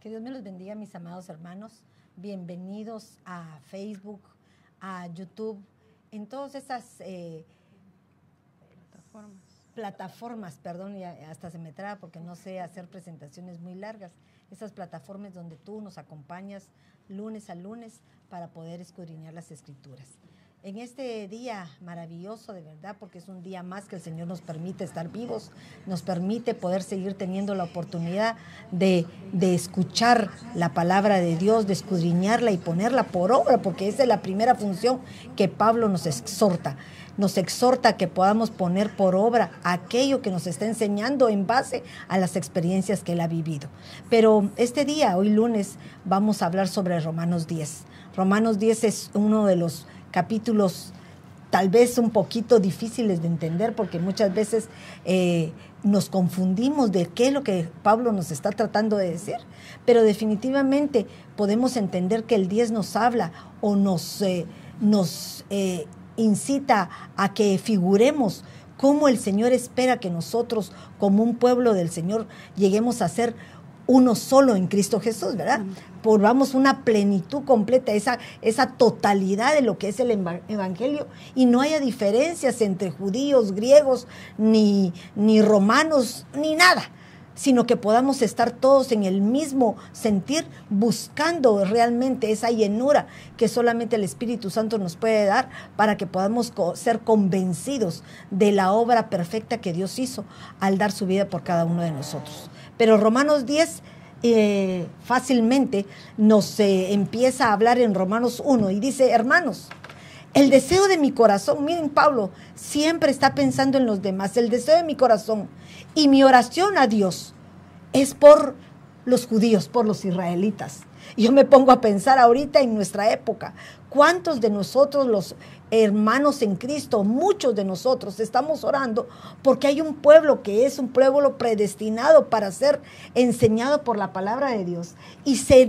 Que Dios me los bendiga, mis amados hermanos. Bienvenidos a Facebook, a YouTube, en todas esas eh, plataformas. Plataformas, perdón, y hasta se me traba porque no sé hacer presentaciones muy largas. Esas plataformas donde tú nos acompañas lunes a lunes para poder escudriñar las escrituras en este día maravilloso de verdad, porque es un día más que el Señor nos permite estar vivos, nos permite poder seguir teniendo la oportunidad de, escuchar la palabra de Dios, de escudriñarla y ponerla por obra, porque esa es la primera función que Pablo nos exhorta. Nos exhorta que podamos poner por obra aquello que nos está enseñando en base a las experiencias que él ha vivido. Pero este día, hoy lunes, vamos a hablar sobre Romanos 10. Romanos 10 es uno de los capítulos tal vez un poquito difíciles de entender porque muchas veces eh, nos confundimos de qué es lo que Pablo nos está tratando de decir, pero definitivamente podemos entender que el 10 nos habla o nos, eh, nos eh, incita a que figuremos cómo el Señor espera que nosotros como un pueblo del Señor lleguemos a ser uno solo en Cristo Jesús, ¿verdad? Volvamos una plenitud completa, esa, esa totalidad de lo que es el Evangelio y no haya diferencias entre judíos, griegos, ni, ni romanos, ni nada sino que podamos estar todos en el mismo sentir, buscando realmente esa llenura que solamente el Espíritu Santo nos puede dar para que podamos ser convencidos de la obra perfecta que Dios hizo al dar su vida por cada uno de nosotros. Pero Romanos 10 eh, fácilmente nos eh, empieza a hablar en Romanos 1 y dice, hermanos, el deseo de mi corazón, miren Pablo, siempre está pensando en los demás, el deseo de mi corazón y mi oración a Dios es por los judíos, por los israelitas. Yo me pongo a pensar ahorita en nuestra época, ¿cuántos de nosotros los hermanos en Cristo, muchos de nosotros estamos orando porque hay un pueblo que es un pueblo predestinado para ser enseñado por la palabra de Dios y se,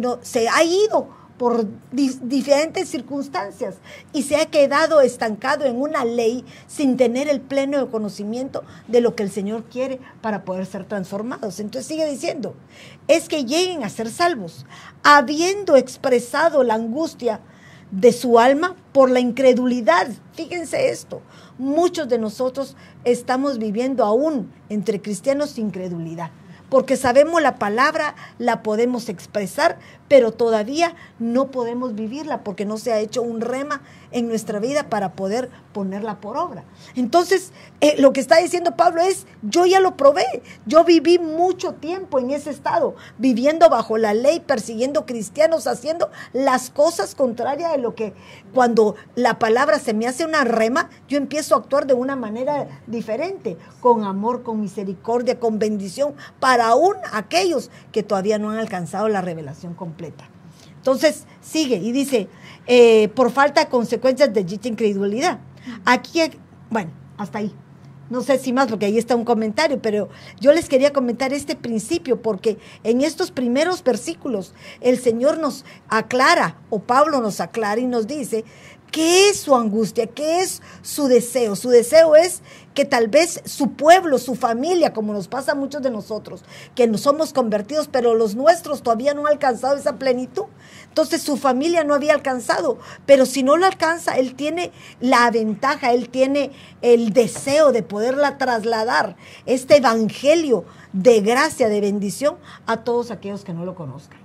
ha ido por diferentes circunstancias y se ha quedado estancado en una ley sin tener el pleno conocimiento de lo que el Señor quiere para poder ser transformados. Entonces sigue diciendo, es que lleguen a ser salvos, habiendo expresado la angustia de su alma por la incredulidad. Fíjense esto, muchos de nosotros estamos viviendo aún entre cristianos incredulidad, porque sabemos la palabra, la podemos expresar, pero todavía no podemos vivirla porque no se ha hecho un rema en nuestra vida para poder ponerla por obra. Entonces, eh, lo que está diciendo Pablo es, yo ya lo probé, yo viví mucho tiempo en ese estado, viviendo bajo la ley, persiguiendo cristianos, haciendo las cosas contrarias de lo que cuando la palabra se me hace una rema, yo empiezo a actuar de una manera diferente, con amor, con misericordia, con bendición, para aún aquellos que todavía no han alcanzado la revelación completa. Entonces, sigue y dice, eh, por falta de consecuencias de dicha incredulidad. Aquí, bueno, hasta ahí. No sé si más, porque ahí está un comentario, pero yo les quería comentar este principio, porque en estos primeros versículos el Señor nos aclara, o Pablo nos aclara y nos dice ¿Qué es su angustia? ¿Qué es su deseo? Su deseo es que tal vez su pueblo, su familia, como nos pasa a muchos de nosotros, que nos somos convertidos, pero los nuestros todavía no han alcanzado esa plenitud. Entonces su familia no había alcanzado, pero si no lo alcanza, él tiene la ventaja, él tiene el deseo de poderla trasladar, este evangelio de gracia, de bendición, a todos aquellos que no lo conozcan.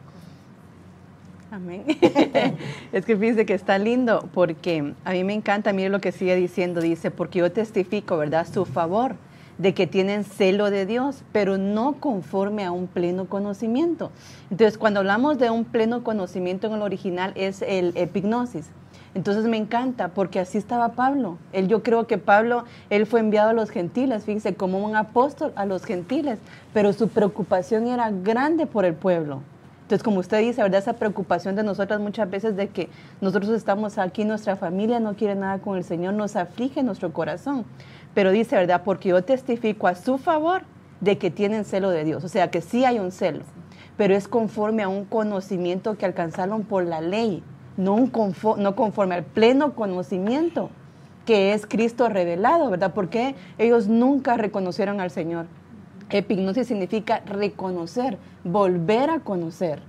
Amén. es que fíjese que está lindo porque a mí me encanta, mire lo que sigue diciendo, dice, porque yo testifico, ¿verdad? Su favor de que tienen celo de Dios, pero no conforme a un pleno conocimiento. Entonces, cuando hablamos de un pleno conocimiento en el original es el epignosis. Entonces me encanta porque así estaba Pablo. Él, yo creo que Pablo, él fue enviado a los gentiles, fíjense, como un apóstol a los gentiles, pero su preocupación era grande por el pueblo. Entonces, como usted dice, ¿verdad? Esa preocupación de nosotras muchas veces de que nosotros estamos aquí, nuestra familia no quiere nada con el Señor, nos aflige nuestro corazón. Pero dice, ¿verdad? Porque yo testifico a su favor de que tienen celo de Dios. O sea, que sí hay un celo, pero es conforme a un conocimiento que alcanzaron por la ley, no, un no conforme al pleno conocimiento que es Cristo revelado, ¿verdad? Porque ellos nunca reconocieron al Señor. Epignosis significa reconocer, volver a conocer.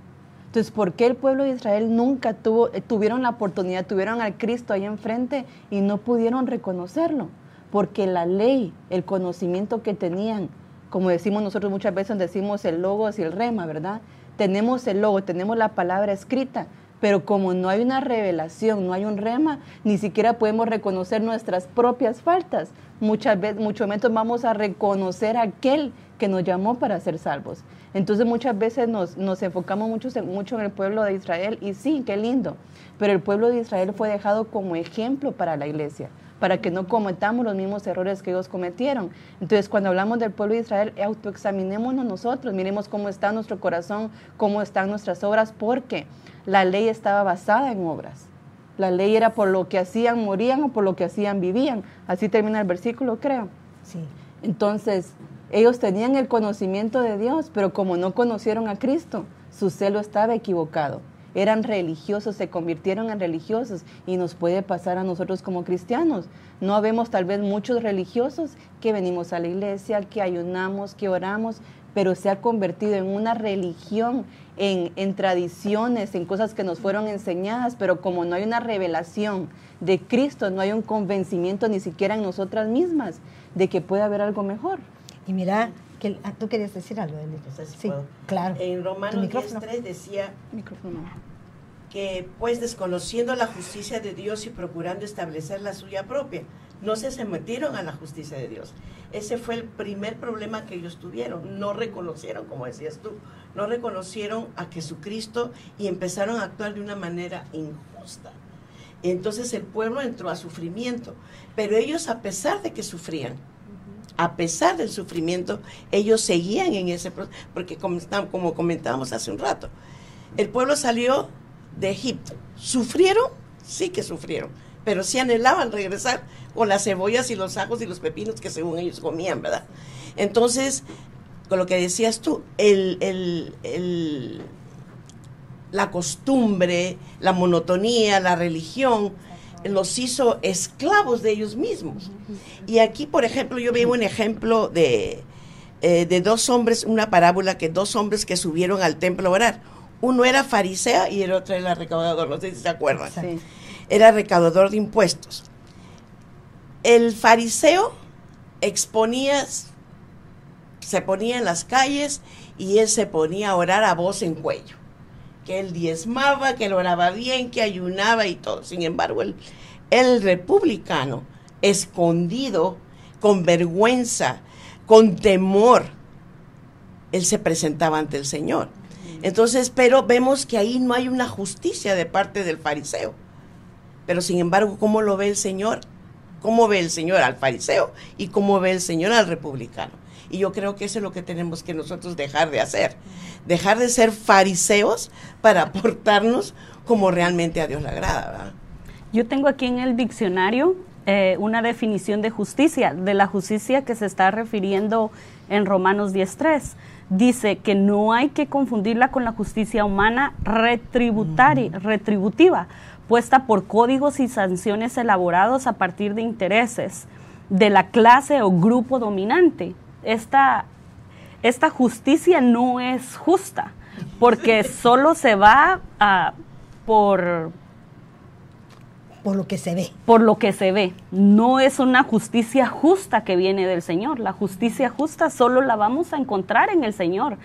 Entonces, ¿por qué el pueblo de Israel nunca tuvo, eh, tuvieron la oportunidad, tuvieron al Cristo ahí enfrente y no pudieron reconocerlo? Porque la ley, el conocimiento que tenían, como decimos nosotros muchas veces, decimos el logos y el rema, ¿verdad? Tenemos el logo, tenemos la palabra escrita, pero como no hay una revelación, no hay un rema, ni siquiera podemos reconocer nuestras propias faltas. Muchas veces, mucho menos vamos a reconocer a aquel que nos llamó para ser salvos. Entonces muchas veces nos, enfocamos mucho, mucho en el pueblo de Israel y sí, qué lindo, pero el pueblo de Israel fue dejado como ejemplo para la iglesia para que no cometamos los mismos errores que ellos cometieron. Entonces, cuando hablamos del pueblo de Israel, autoexaminémonos nosotros, miremos cómo está nuestro corazón, cómo están nuestras obras, porque la ley estaba basada en obras. La ley era por lo que hacían, morían o por lo que hacían, vivían. Así termina el versículo, creo. Sí. Entonces, ellos tenían el conocimiento de Dios, pero como no conocieron a Cristo, su celo estaba equivocado. Eran religiosos, se convirtieron en religiosos y nos puede pasar a nosotros como cristianos. No habemos tal vez muchos religiosos que venimos a la iglesia, que ayunamos, que oramos, pero se ha convertido en una religión, en, en, tradiciones, en cosas que nos fueron enseñadas, pero como no hay una revelación de Cristo, no hay un convencimiento ni siquiera en nosotras mismas de que puede haber algo mejor. Y mira, que, ah, tú querías decir algo, sí, claro. En Romanos 10.3 decía que pues desconociendo la justicia de Dios y procurando establecer la suya propia, no se sometieron a la justicia de Dios. Ese fue el primer problema que ellos tuvieron. No reconocieron, como decías tú, no reconocieron a Jesucristo y empezaron a actuar de una manera injusta. Entonces el pueblo entró a sufrimiento, pero ellos a pesar de que sufrían, a pesar del sufrimiento, ellos seguían en ese proceso, porque como, comentábamos hace un rato, el pueblo salió de Egipto. ¿Sufrieron? Sí que sufrieron, pero sí anhelaban regresar con las cebollas y los ajos y los pepinos que según ellos comían, ¿verdad? Entonces, con lo que decías tú, la costumbre, la monotonía, la religión, los hizo esclavos de ellos mismos. Y aquí, por ejemplo, yo veo un ejemplo de, eh, de dos hombres, una parábola que dos hombres que subieron al templo a orar. Uno era fariseo y el otro era recaudador, no sé si se acuerdan. Era recaudador de impuestos. El fariseo exponía, se ponía en las calles y él se ponía a orar a voz en cuello que él diezmaba, que él oraba bien, que ayunaba y todo. Sin embargo, el, el republicano, escondido, con vergüenza, con temor, él se presentaba ante el Señor. Entonces, pero vemos que ahí no hay una justicia de parte del fariseo. Pero sin embargo, ¿cómo lo ve el Señor? ¿Cómo ve el Señor al fariseo y cómo ve el Señor al republicano? Y yo creo que eso es lo que tenemos que nosotros dejar de hacer. Dejar de ser fariseos para portarnos como realmente a Dios le agrada. Yo tengo aquí en el diccionario eh, una definición de justicia, de la justicia que se está refiriendo en Romanos 10.3. Dice que no hay que confundirla con la justicia humana retributaria, retributiva, puesta por códigos y sanciones elaborados a partir de intereses de la clase o grupo dominante esta, esta justicia no es justa, porque solo se va a, por... Por lo que se ve. Por lo que se ve. No es una justicia justa que viene del Señor. La justicia justa solo la vamos a encontrar en el Señor.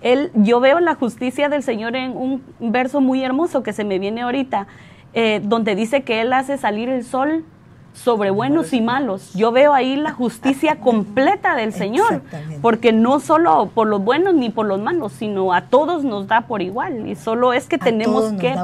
Él, yo veo la justicia del Señor en un verso muy hermoso que se me viene ahorita, eh, donde dice que Él hace salir el sol sobre buenos y malos. Yo veo ahí la justicia completa del Señor, porque no solo por los buenos ni por los malos, sino a todos nos da por igual y solo es que tenemos que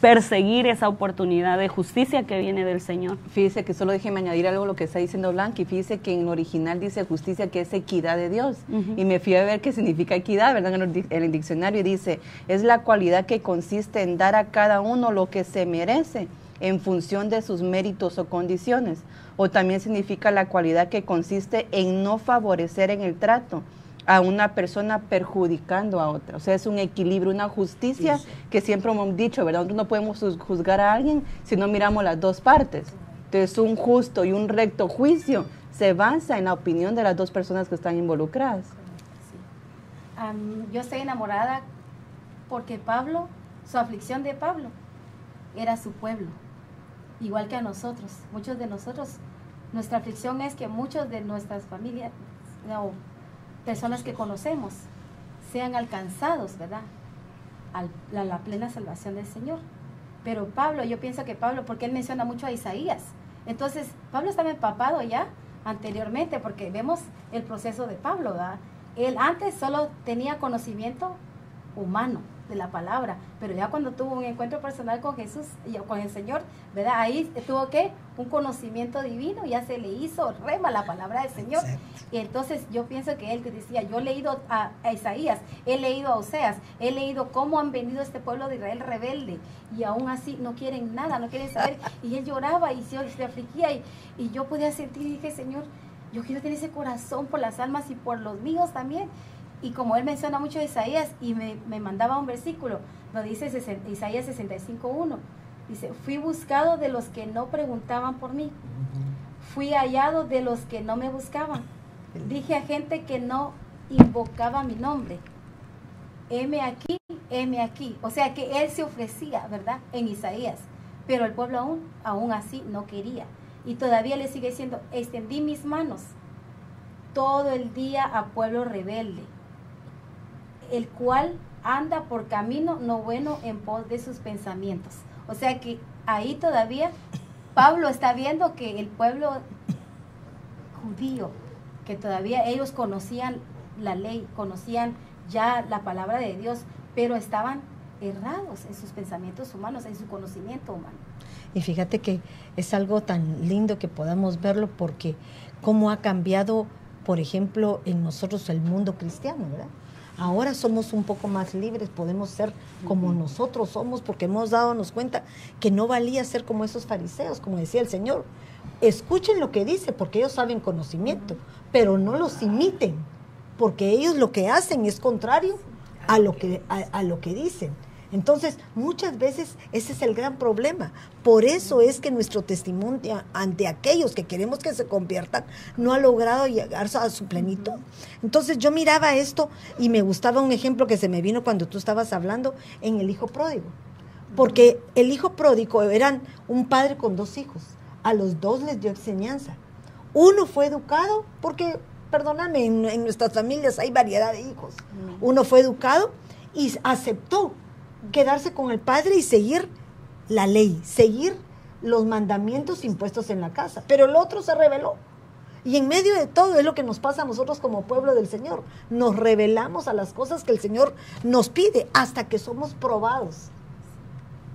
perseguir esa oportunidad de justicia que viene del Señor. Fíjese que solo déjeme añadir algo a lo que está diciendo Blanqui, fíjese que en original dice justicia que es equidad de Dios y me fui a ver qué significa equidad, ¿verdad? En el diccionario dice, es la cualidad que consiste en dar a cada uno lo que se merece en función de sus méritos o condiciones. O también significa la cualidad que consiste en no favorecer en el trato a una persona perjudicando a otra. O sea, es un equilibrio, una justicia que siempre hemos dicho, ¿verdad? Nosotros no podemos juzgar a alguien si no miramos las dos partes. Entonces, un justo y un recto juicio se basa en la opinión de las dos personas que están involucradas. yo estoy enamorada porque Pablo, su aflicción de Pablo, era su pueblo, igual que a nosotros. Muchos de nosotros, nuestra aflicción es que muchos de nuestras familias o personas que conocemos sean alcanzados, ¿verdad? A la, plena salvación del Señor. Pero Pablo, yo pienso que Pablo, porque él menciona mucho a Isaías, entonces Pablo estaba empapado ya anteriormente, porque vemos el proceso de Pablo, ¿verdad? Él antes solo tenía conocimiento humano, de la palabra, pero ya cuando tuvo un encuentro personal con Jesús y con el Señor, ¿verdad? Ahí tuvo que un conocimiento divino, ya se le hizo rema la palabra del Señor. Y entonces yo pienso que él que decía, yo he leído a, Isaías, he leído a Oseas, he leído cómo han venido este pueblo de Israel rebelde y aún así no quieren nada, no quieren saber. Y él lloraba y se, se afligía y, y yo podía sentir y dije, Señor, yo quiero tener ese corazón por las almas y por los míos también. Y como él menciona mucho de Isaías y me, mandaba un versículo, lo dice Isaías 65.1. Dice, fui buscado de los que no preguntaban por mí. Fui hallado de los que no me buscaban. Dije a gente que no invocaba mi nombre. Heme aquí, heme aquí. O sea que él se ofrecía, ¿verdad? En Isaías. Pero el pueblo aún, aún así no quería. Y todavía le sigue diciendo, extendí mis manos todo el día a pueblo rebelde el cual anda por camino no bueno en pos de sus pensamientos. O sea que ahí todavía Pablo está viendo que el pueblo judío, que todavía ellos conocían la ley, conocían ya la palabra de Dios, pero estaban errados en sus pensamientos humanos, en su conocimiento humano. Y fíjate que es algo tan lindo que podamos verlo porque cómo ha cambiado, por ejemplo, en nosotros el mundo cristiano, ¿verdad? Ahora somos un poco más libres, podemos ser como nosotros somos porque hemos dado cuenta que no valía ser como esos fariseos, como decía el Señor. Escuchen lo que dice porque ellos saben conocimiento, pero no los imiten porque ellos lo que hacen es contrario a lo que, a lo que dicen. Entonces, muchas veces ese es el gran problema. Por eso es que nuestro testimonio ante aquellos que queremos que se conviertan no ha logrado llegar a su plenitud. Entonces, yo miraba esto y me gustaba un ejemplo que se me vino cuando tú estabas hablando en el hijo pródigo. Porque el hijo pródigo eran un padre con dos hijos. A los dos les dio enseñanza. Uno fue educado porque, perdóname, en, en nuestras familias hay variedad de hijos. Uno fue educado y aceptó quedarse con el padre y seguir la ley, seguir los mandamientos impuestos en la casa. Pero el otro se rebeló. Y en medio de todo es lo que nos pasa a nosotros como pueblo del Señor. Nos rebelamos a las cosas que el Señor nos pide hasta que somos probados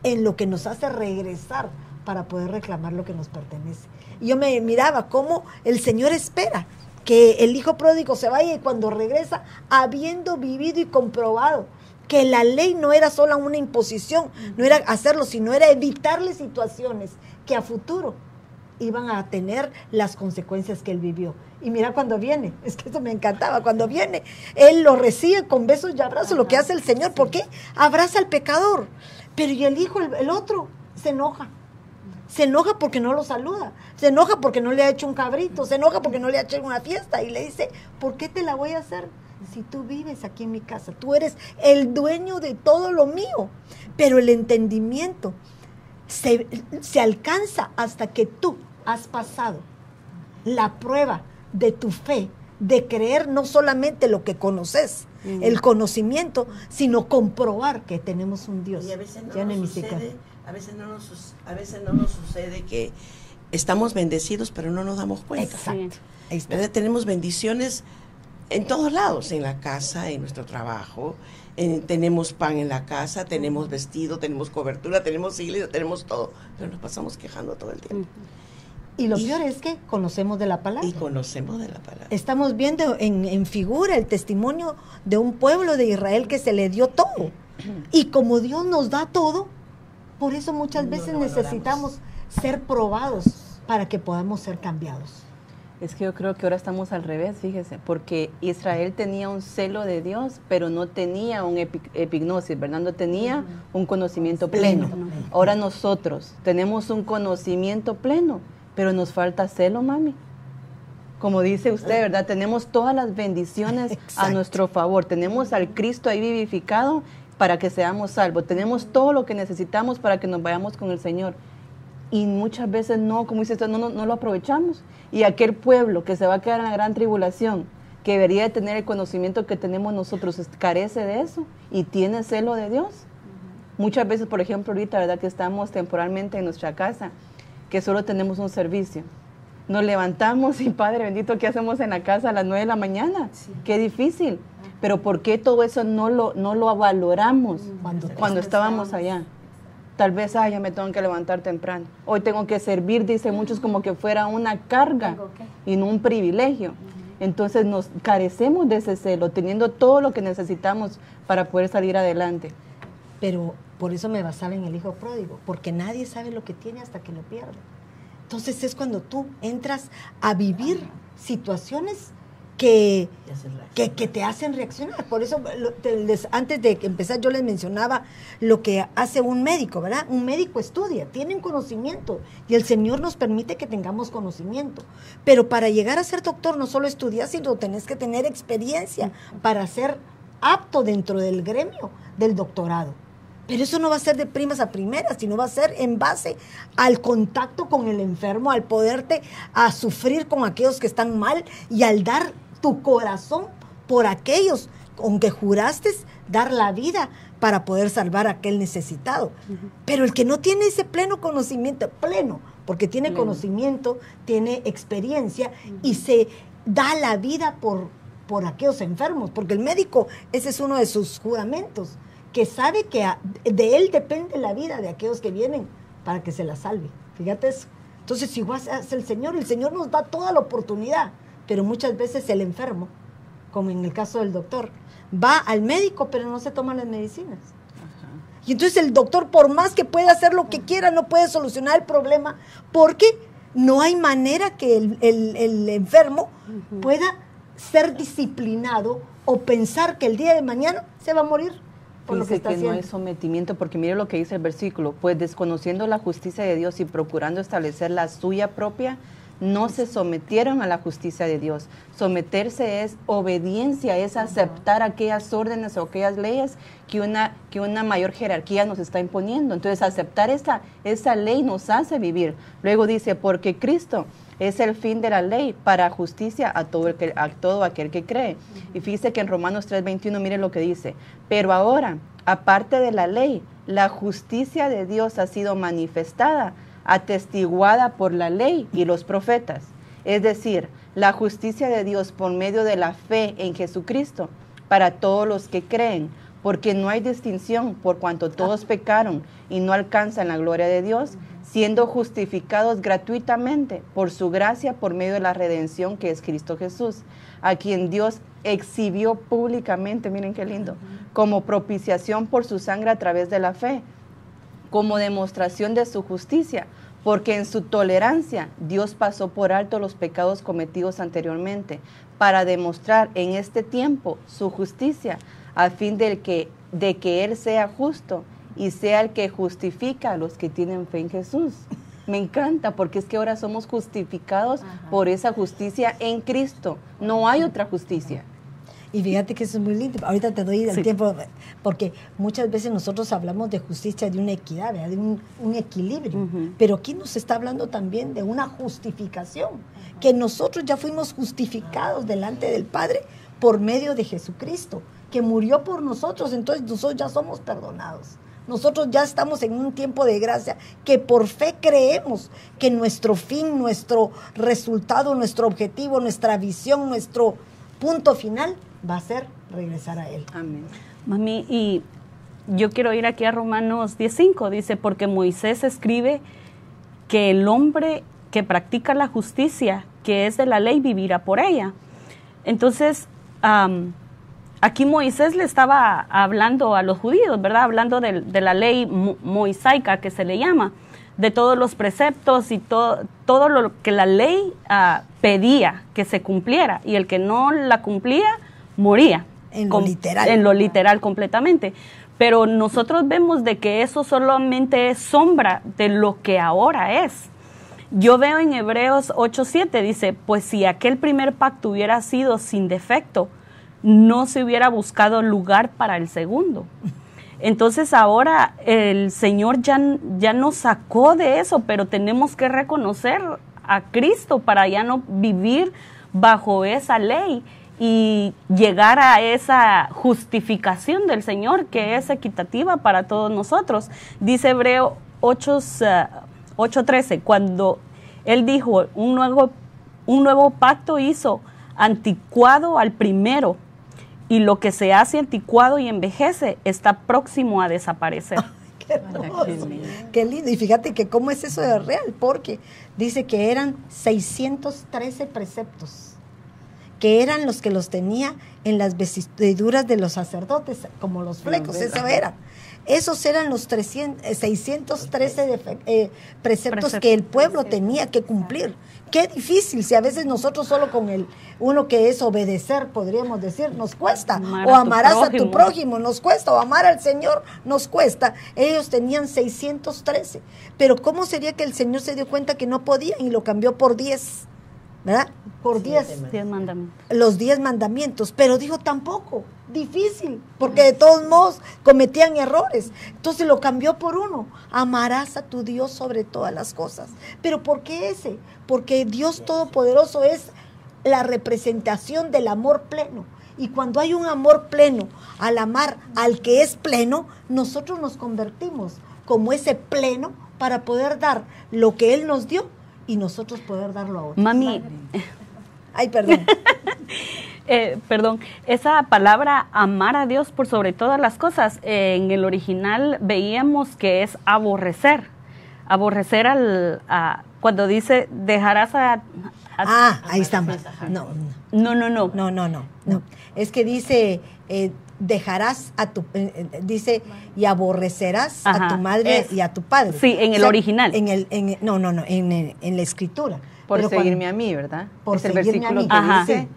en lo que nos hace regresar para poder reclamar lo que nos pertenece. Yo me miraba cómo el Señor espera que el hijo pródigo se vaya y cuando regresa, habiendo vivido y comprobado que la ley no era solo una imposición, no era hacerlo, sino era evitarle situaciones que a futuro iban a tener las consecuencias que él vivió. Y mira cuando viene, es que eso me encantaba, cuando viene, él lo recibe con besos y abrazos, lo que hace el Señor, ¿por qué? Abraza al pecador. Pero y el hijo, el, otro, se enoja. Se enoja porque no lo saluda, se enoja porque no le ha hecho un cabrito, se enoja porque no le ha hecho una fiesta y le dice, ¿por qué te la voy a hacer? Si tú vives aquí en mi casa, tú eres el dueño de todo lo mío, pero el entendimiento se, alcanza hasta que tú has pasado la prueba de tu fe, de creer no solamente lo que conoces, el conocimiento, sino comprobar que tenemos un Dios. Y a veces no, nos sucede, a veces no nos, a veces no nos sucede que estamos bendecidos, pero no nos damos cuenta. Exacto. Tenemos bendiciones en todos lados, en la casa, en nuestro trabajo. tenemos pan en la casa, tenemos vestido, tenemos cobertura, tenemos iglesia, tenemos todo, pero nos pasamos quejando todo el tiempo. Y lo peor es que conocemos de la palabra. Y conocemos de la palabra. Estamos viendo en, en, figura el testimonio de un pueblo de Israel que se le dio todo. Y como Dios nos da todo, por eso muchas veces necesitamos ser probados para que podamos ser cambiados. Es que yo creo que ahora estamos al revés, fíjese, porque Israel tenía un celo de Dios, pero no tenía un epignosis, ¿verdad? No tenía un conocimiento pleno. Ahora nosotros tenemos un conocimiento pleno, pero nos falta celo, mami. Como dice usted, ¿verdad? Tenemos todas las bendiciones a nuestro favor. Tenemos al Cristo ahí vivificado, para que seamos salvos. Tenemos todo lo que necesitamos para que nos vayamos con el Señor. Y muchas veces no, como dice usted, no, no, lo aprovechamos. Y aquel pueblo que se va a quedar en la gran tribulación, que debería de tener el conocimiento que tenemos nosotros, carece de eso y tiene celo de Dios. Muchas veces, por ejemplo, ahorita, ¿verdad? Que estamos temporalmente en nuestra casa, que solo tenemos un servicio. Nos levantamos y Padre bendito, ¿qué hacemos en la casa a las 9 de la mañana? Qué difícil. Pero ¿por qué todo eso no lo, no lo valoramos cuando, cuando estábamos allá? Tal vez, ah, ya me tengo que levantar temprano. Hoy tengo que servir, dice muchos, como que fuera una carga y no un privilegio. Entonces nos carecemos de ese celo, teniendo todo lo que necesitamos para poder salir adelante. Pero por eso me basaba en el hijo pródigo, porque nadie sabe lo que tiene hasta que lo pierde. Entonces es cuando tú entras a vivir situaciones que, que, te hacen reaccionar. Por eso, antes de empezar, yo les mencionaba lo que hace un médico, ¿verdad? Un médico estudia, tienen conocimiento y el Señor nos permite que tengamos conocimiento. Pero para llegar a ser doctor no solo estudias, sino tenés que tener experiencia para ser apto dentro del gremio del doctorado. Pero eso no va a ser de primas a primeras, sino va a ser en base al contacto con el enfermo, al poderte a sufrir con aquellos que están mal y al dar tu corazón por aquellos con que juraste dar la vida para poder salvar a aquel necesitado. Pero el que no tiene ese pleno conocimiento, pleno, porque tiene conocimiento, tiene experiencia y se da la vida por, por aquellos enfermos, porque el médico, ese es uno de sus juramentos, que sabe que de él depende la vida de aquellos que vienen para que se la salve. Fíjate eso. Entonces, si es el Señor, el Señor nos da toda la oportunidad pero muchas veces el enfermo, como en el caso del doctor, va al médico pero no se toma las medicinas. Y entonces el doctor, por más que pueda hacer lo que quiera, no puede solucionar el problema porque no hay manera que el, enfermo pueda ser disciplinado o pensar que el día de mañana se va a morir. Por lo que, está que no hay sometimiento, porque mire lo que dice el versículo, pues desconociendo la justicia de Dios y procurando establecer la suya propia, no se sometieron a la justicia de Dios. Someterse es obediencia, es aceptar aquellas órdenes o aquellas leyes que una, que una mayor jerarquía nos está imponiendo. Entonces, aceptar esa, esa ley nos hace vivir. Luego dice, porque Cristo es el fin de la ley para justicia a todo, el que, a todo aquel que cree. Y fíjese que en Romanos 3:21, mire lo que dice, pero ahora, aparte de la ley, la justicia de Dios ha sido manifestada atestiguada por la ley y los profetas, es decir, la justicia de Dios por medio de la fe en Jesucristo para todos los que creen, porque no hay distinción por cuanto todos pecaron y no alcanzan la gloria de Dios, siendo justificados gratuitamente por su gracia por medio de la redención que es Cristo Jesús, a quien Dios exhibió públicamente, miren qué lindo, como propiciación por su sangre a través de la fe como demostración de su justicia, porque en su tolerancia Dios pasó por alto los pecados cometidos anteriormente, para demostrar en este tiempo su justicia, a fin de que, de que Él sea justo y sea el que justifica a los que tienen fe en Jesús. Me encanta porque es que ahora somos justificados por esa justicia en Cristo. No hay otra justicia. Y fíjate que eso es muy lindo. Ahorita te doy el tiempo, porque muchas veces nosotros hablamos de justicia, de una equidad, de un, equilibrio. Pero aquí nos está hablando también de una justificación, que nosotros ya fuimos justificados delante del Padre por medio de Jesucristo, que murió por nosotros, entonces nosotros ya somos perdonados. Nosotros ya estamos en un tiempo de gracia que por fe creemos que nuestro fin, nuestro resultado, nuestro objetivo, nuestra visión, nuestro punto final va a ser regresar a Él. Amén. Mami, y yo quiero ir aquí a Romanos 10.5, dice, porque Moisés escribe que el hombre que practica la justicia, que es de la ley, vivirá por ella. Entonces, aquí Moisés le estaba hablando a los judíos, ¿verdad? Hablando de, la ley moisaica que se le llama, de todos los preceptos y todo, todo lo que la ley ah, pedía que se cumpliera. Y el que no la cumplía, moría. En lo literal. En lo literal completamente. Pero nosotros vemos de que eso solamente es sombra de lo que ahora es. Yo veo en Hebreos 8:7 dice, pues si aquel primer pacto hubiera sido sin defecto, no se hubiera buscado lugar para el segundo. Entonces ahora el Señor ya, ya nos sacó de eso, pero tenemos que reconocer a Cristo para ya no vivir bajo esa ley y llegar a esa justificación del Señor que es equitativa para todos nosotros. Dice Hebreo 8.13, cuando Él dijo, un nuevo, un nuevo pacto hizo anticuado al primero y lo que se hace anticuado y envejece está próximo a desaparecer. Qué, Qué, lindo. Y fíjate que cómo es eso de real, porque dice que eran 613 preceptos, que eran los que los tenía en las vestiduras de los sacerdotes, como los flecos, eso era. Esos eran los 300, 613 eh, eh, preceptos que el pueblo tenía que cumplir. Qué difícil, si a veces nosotros solo con el uno que es obedecer, podríamos decir, nos cuesta. o amarás a tu prójimo, nos cuesta. O amar al Señor, nos cuesta. Ellos tenían 613. Pero ¿cómo sería que el Señor se dio cuenta que no podían y lo cambió por 10? ¿Verdad? Por 10. mandamientos. Los 10 mandamientos. Pero dijo tampoco difícil, porque de todos modos cometían errores. Entonces lo cambió por uno. Amarás a tu Dios sobre todas las cosas. Pero ¿por qué ese? Porque Dios Todopoderoso es la representación del amor pleno. Y cuando hay un amor pleno, al amar al que es pleno, nosotros nos convertimos como ese pleno para poder dar lo que Él nos dio y nosotros poder darlo a otros. Mami. Ay, perdón. Eh, perdón, esa palabra amar a Dios por sobre todas las cosas, eh, en el original veíamos que es aborrecer. Aborrecer al, cuando dice dejarás a... ah, ahí estamos. No, no, no, no. No, no, no. no. Es que dice... Eh, dejarás a tu dice y aborrecerás a tu madre y a tu padre. Sí, en el original. En el, en, no, no, no, en, en la escritura. Por seguirme a mí, ¿verdad? Por es versículo que dice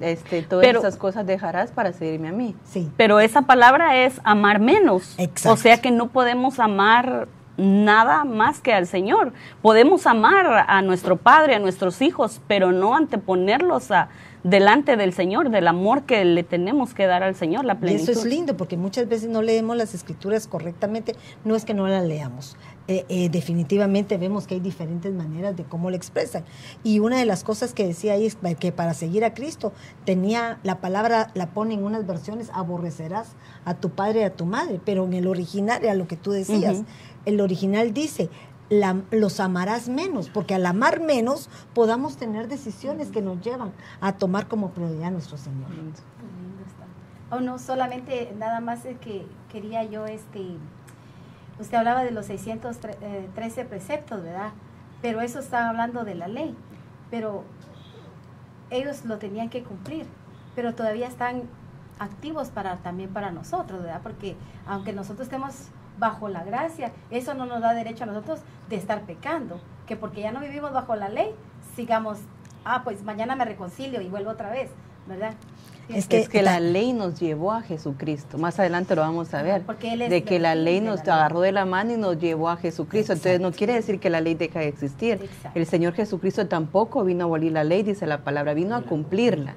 este, todas esas cosas dejarás para seguirme a mí. Sí. Pero esa palabra es amar menos. Exacto. O sea que no podemos amar nada más que al Señor. Podemos amar a nuestro Padre, a nuestros hijos, pero no anteponerlos a, delante del Señor, del amor que le tenemos que dar al Señor, la plenitud. Y eso es lindo, porque muchas veces no leemos las escrituras correctamente, no es que no las leamos. Eh, eh, definitivamente vemos que hay diferentes maneras de cómo lo expresan. Y una de las cosas que decía ahí es que para seguir a Cristo tenía la palabra, la pone en unas versiones, aborrecerás a tu padre y a tu madre, pero en el original era lo que tú decías. El original dice, los amarás menos, porque al amar menos podamos tener decisiones que nos llevan a tomar como prioridad a nuestro Señor. Oh, no, solamente nada más es que quería yo, este, usted hablaba de los 613 eh, preceptos, ¿verdad? Pero eso está hablando de la ley, pero ellos lo tenían que cumplir, pero todavía están activos para también para nosotros, ¿verdad? Porque aunque nosotros estemos bajo la gracia, eso no nos da derecho a nosotros de estar pecando, que porque ya no vivimos bajo la ley, sigamos, ah, pues mañana me reconcilio y vuelvo otra vez, ¿verdad? Es que, es que la, ley nos llevó a Jesucristo. Más adelante lo vamos a ver. de que la ley nos agarró de la mano y nos llevó a Jesucristo. Entonces no quiere decir que la ley deja de existir. El Señor Jesucristo tampoco vino a abolir la ley, dice la palabra, vino a cumplirla.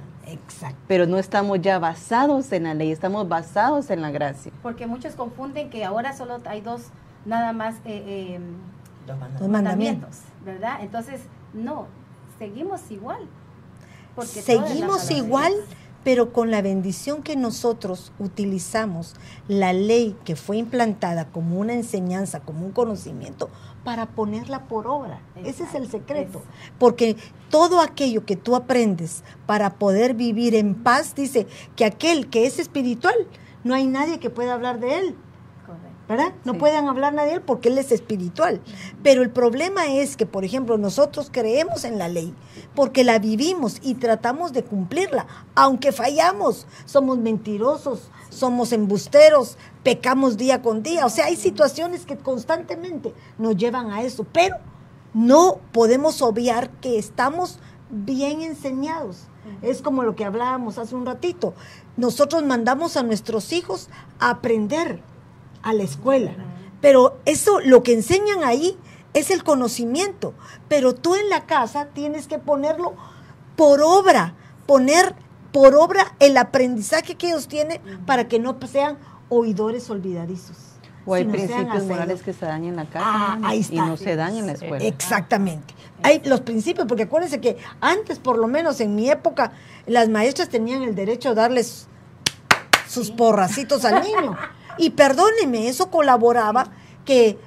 Exacto. Pero no estamos ya basados en la ley, estamos basados en la gracia. Porque muchos confunden que ahora solo hay dos, nada más, eh, eh, dos mandamientos, ¿verdad? Entonces, no, seguimos igual. Porque seguimos igual, pero con la bendición que nosotros utilizamos la ley que fue implantada como una enseñanza, como un conocimiento, para ponerla por obra. Ese es el secreto. Porque todo aquello que tú aprendes para poder vivir en paz, dice que aquel que es espiritual, no hay nadie que pueda hablar de él. ¿Verdad? No pueden hablar nadie de él porque él es espiritual. Pero el problema es que, por ejemplo, nosotros creemos en la ley porque la vivimos y tratamos de cumplirla, aunque fallamos, somos mentirosos, somos embusteros, pecamos día con día. O sea, hay situaciones que constantemente nos llevan a eso, pero no podemos obviar que estamos bien enseñados. Es como lo que hablábamos hace un ratito. Nosotros mandamos a nuestros hijos a aprender a la escuela. Pero eso, lo que enseñan ahí es el conocimiento. Pero tú en la casa tienes que ponerlo por obra, poner por obra el aprendizaje que ellos tienen para que no sean oidores olvidadizos. O hay principios morales que se dan en la casa ah, ahí está. y no se dan en la escuela. Exactamente. Hay los principios, porque acuérdense que antes, por lo menos en mi época, las maestras tenían el derecho a darles sus porracitos al niño. Y perdóneme, eso colaboraba que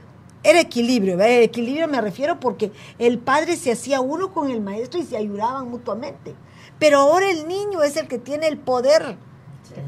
era equilibrio. El equilibrio me refiero porque el padre se hacía uno con el maestro y se ayudaban mutuamente. Pero ahora el niño es el que tiene el poder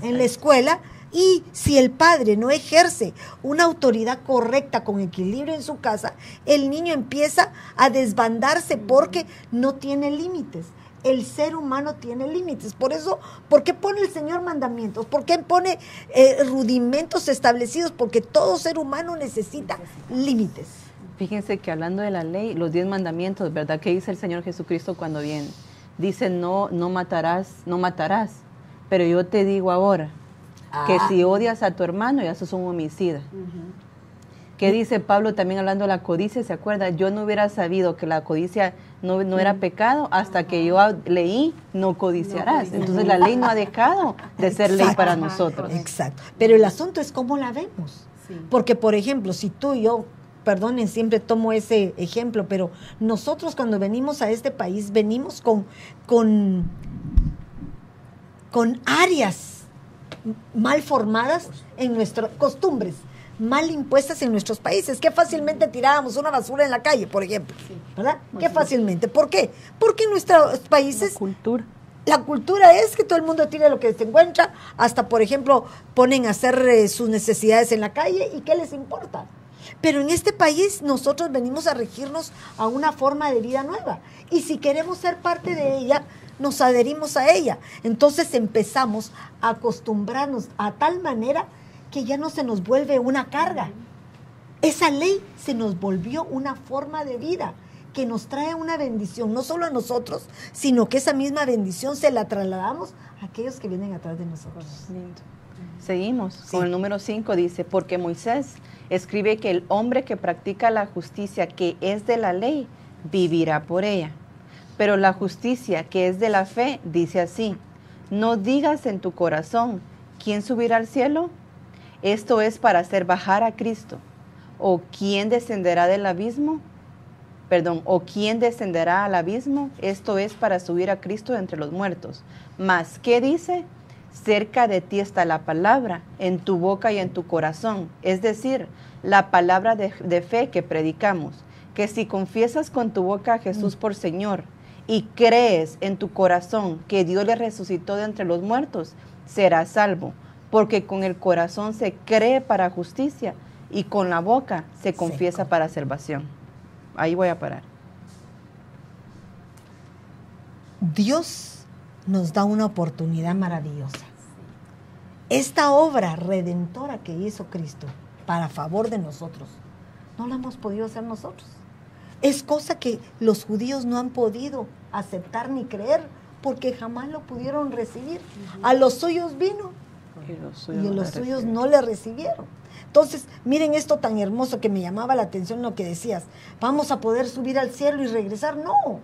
en la escuela y si el padre no ejerce una autoridad correcta con equilibrio en su casa, el niño empieza a desbandarse porque no tiene límites. El ser humano tiene límites. Por eso, ¿por qué pone el Señor mandamientos? ¿Por qué pone eh, rudimentos establecidos? Porque todo ser humano necesita límites. Fíjense que hablando de la ley, los diez mandamientos, ¿verdad? ¿Qué dice el Señor Jesucristo cuando viene? Dice, no, no matarás, no matarás. Pero yo te digo ahora, que ah. si odias a tu hermano ya sos un homicida. ¿Qué dice Pablo también hablando de la codicia? ¿Se acuerda? Yo no hubiera sabido que la codicia no, era pecado hasta que yo leí no codiciarás. Entonces la ley no ha dejado de ser ley para nosotros. Exacto. Pero el asunto es cómo la vemos. Porque, por ejemplo, si tú y yo, perdonen, siempre tomo ese ejemplo, pero nosotros cuando venimos a este país venimos con, con, con áreas mal formadas en nuestras costumbres, mal impuestas en nuestros países, que fácilmente tirábamos una basura en la calle, por ejemplo, ¿verdad? Que fácilmente. ¿Por qué? Porque en nuestros países... La cultura. La cultura es que todo el mundo tire lo que se encuentra, hasta, por ejemplo, ponen a hacer eh, sus necesidades en la calle y ¿qué les importa? Pero en este país nosotros venimos a regirnos a una forma de vida nueva. Y si queremos ser parte de ella, nos adherimos a ella. Entonces empezamos a acostumbrarnos a tal manera que ya no se nos vuelve una carga. Esa ley se nos volvió una forma de vida que nos trae una bendición, no solo a nosotros, sino que esa misma bendición se la trasladamos a aquellos que vienen atrás de nosotros. Seguimos con el número 5, dice, porque Moisés escribe que el hombre que practica la justicia que es de la ley, vivirá por ella. Pero la justicia que es de la fe dice así, no digas en tu corazón, ¿quién subirá al cielo? Esto es para hacer bajar a Cristo. ¿O quién descenderá del abismo? Perdón, ¿o quién descenderá al abismo? Esto es para subir a Cristo entre los muertos. Mas, ¿qué dice? Cerca de ti está la palabra, en tu boca y en tu corazón. Es decir, la palabra de, de fe que predicamos. Que si confiesas con tu boca a Jesús por Señor y crees en tu corazón que Dios le resucitó de entre los muertos, serás salvo, porque con el corazón se cree para justicia y con la boca se confiesa para salvación. Ahí voy a parar. Dios nos da una oportunidad maravillosa. Esta obra redentora que hizo Cristo para favor de nosotros, no la hemos podido hacer nosotros. Es cosa que los judíos no han podido aceptar ni creer porque jamás lo pudieron recibir. A los suyos vino y, los suyos no le recibieron. Entonces, miren esto tan hermoso que me llamaba la atención lo que decías. Vamos a poder subir al cielo y regresar. No.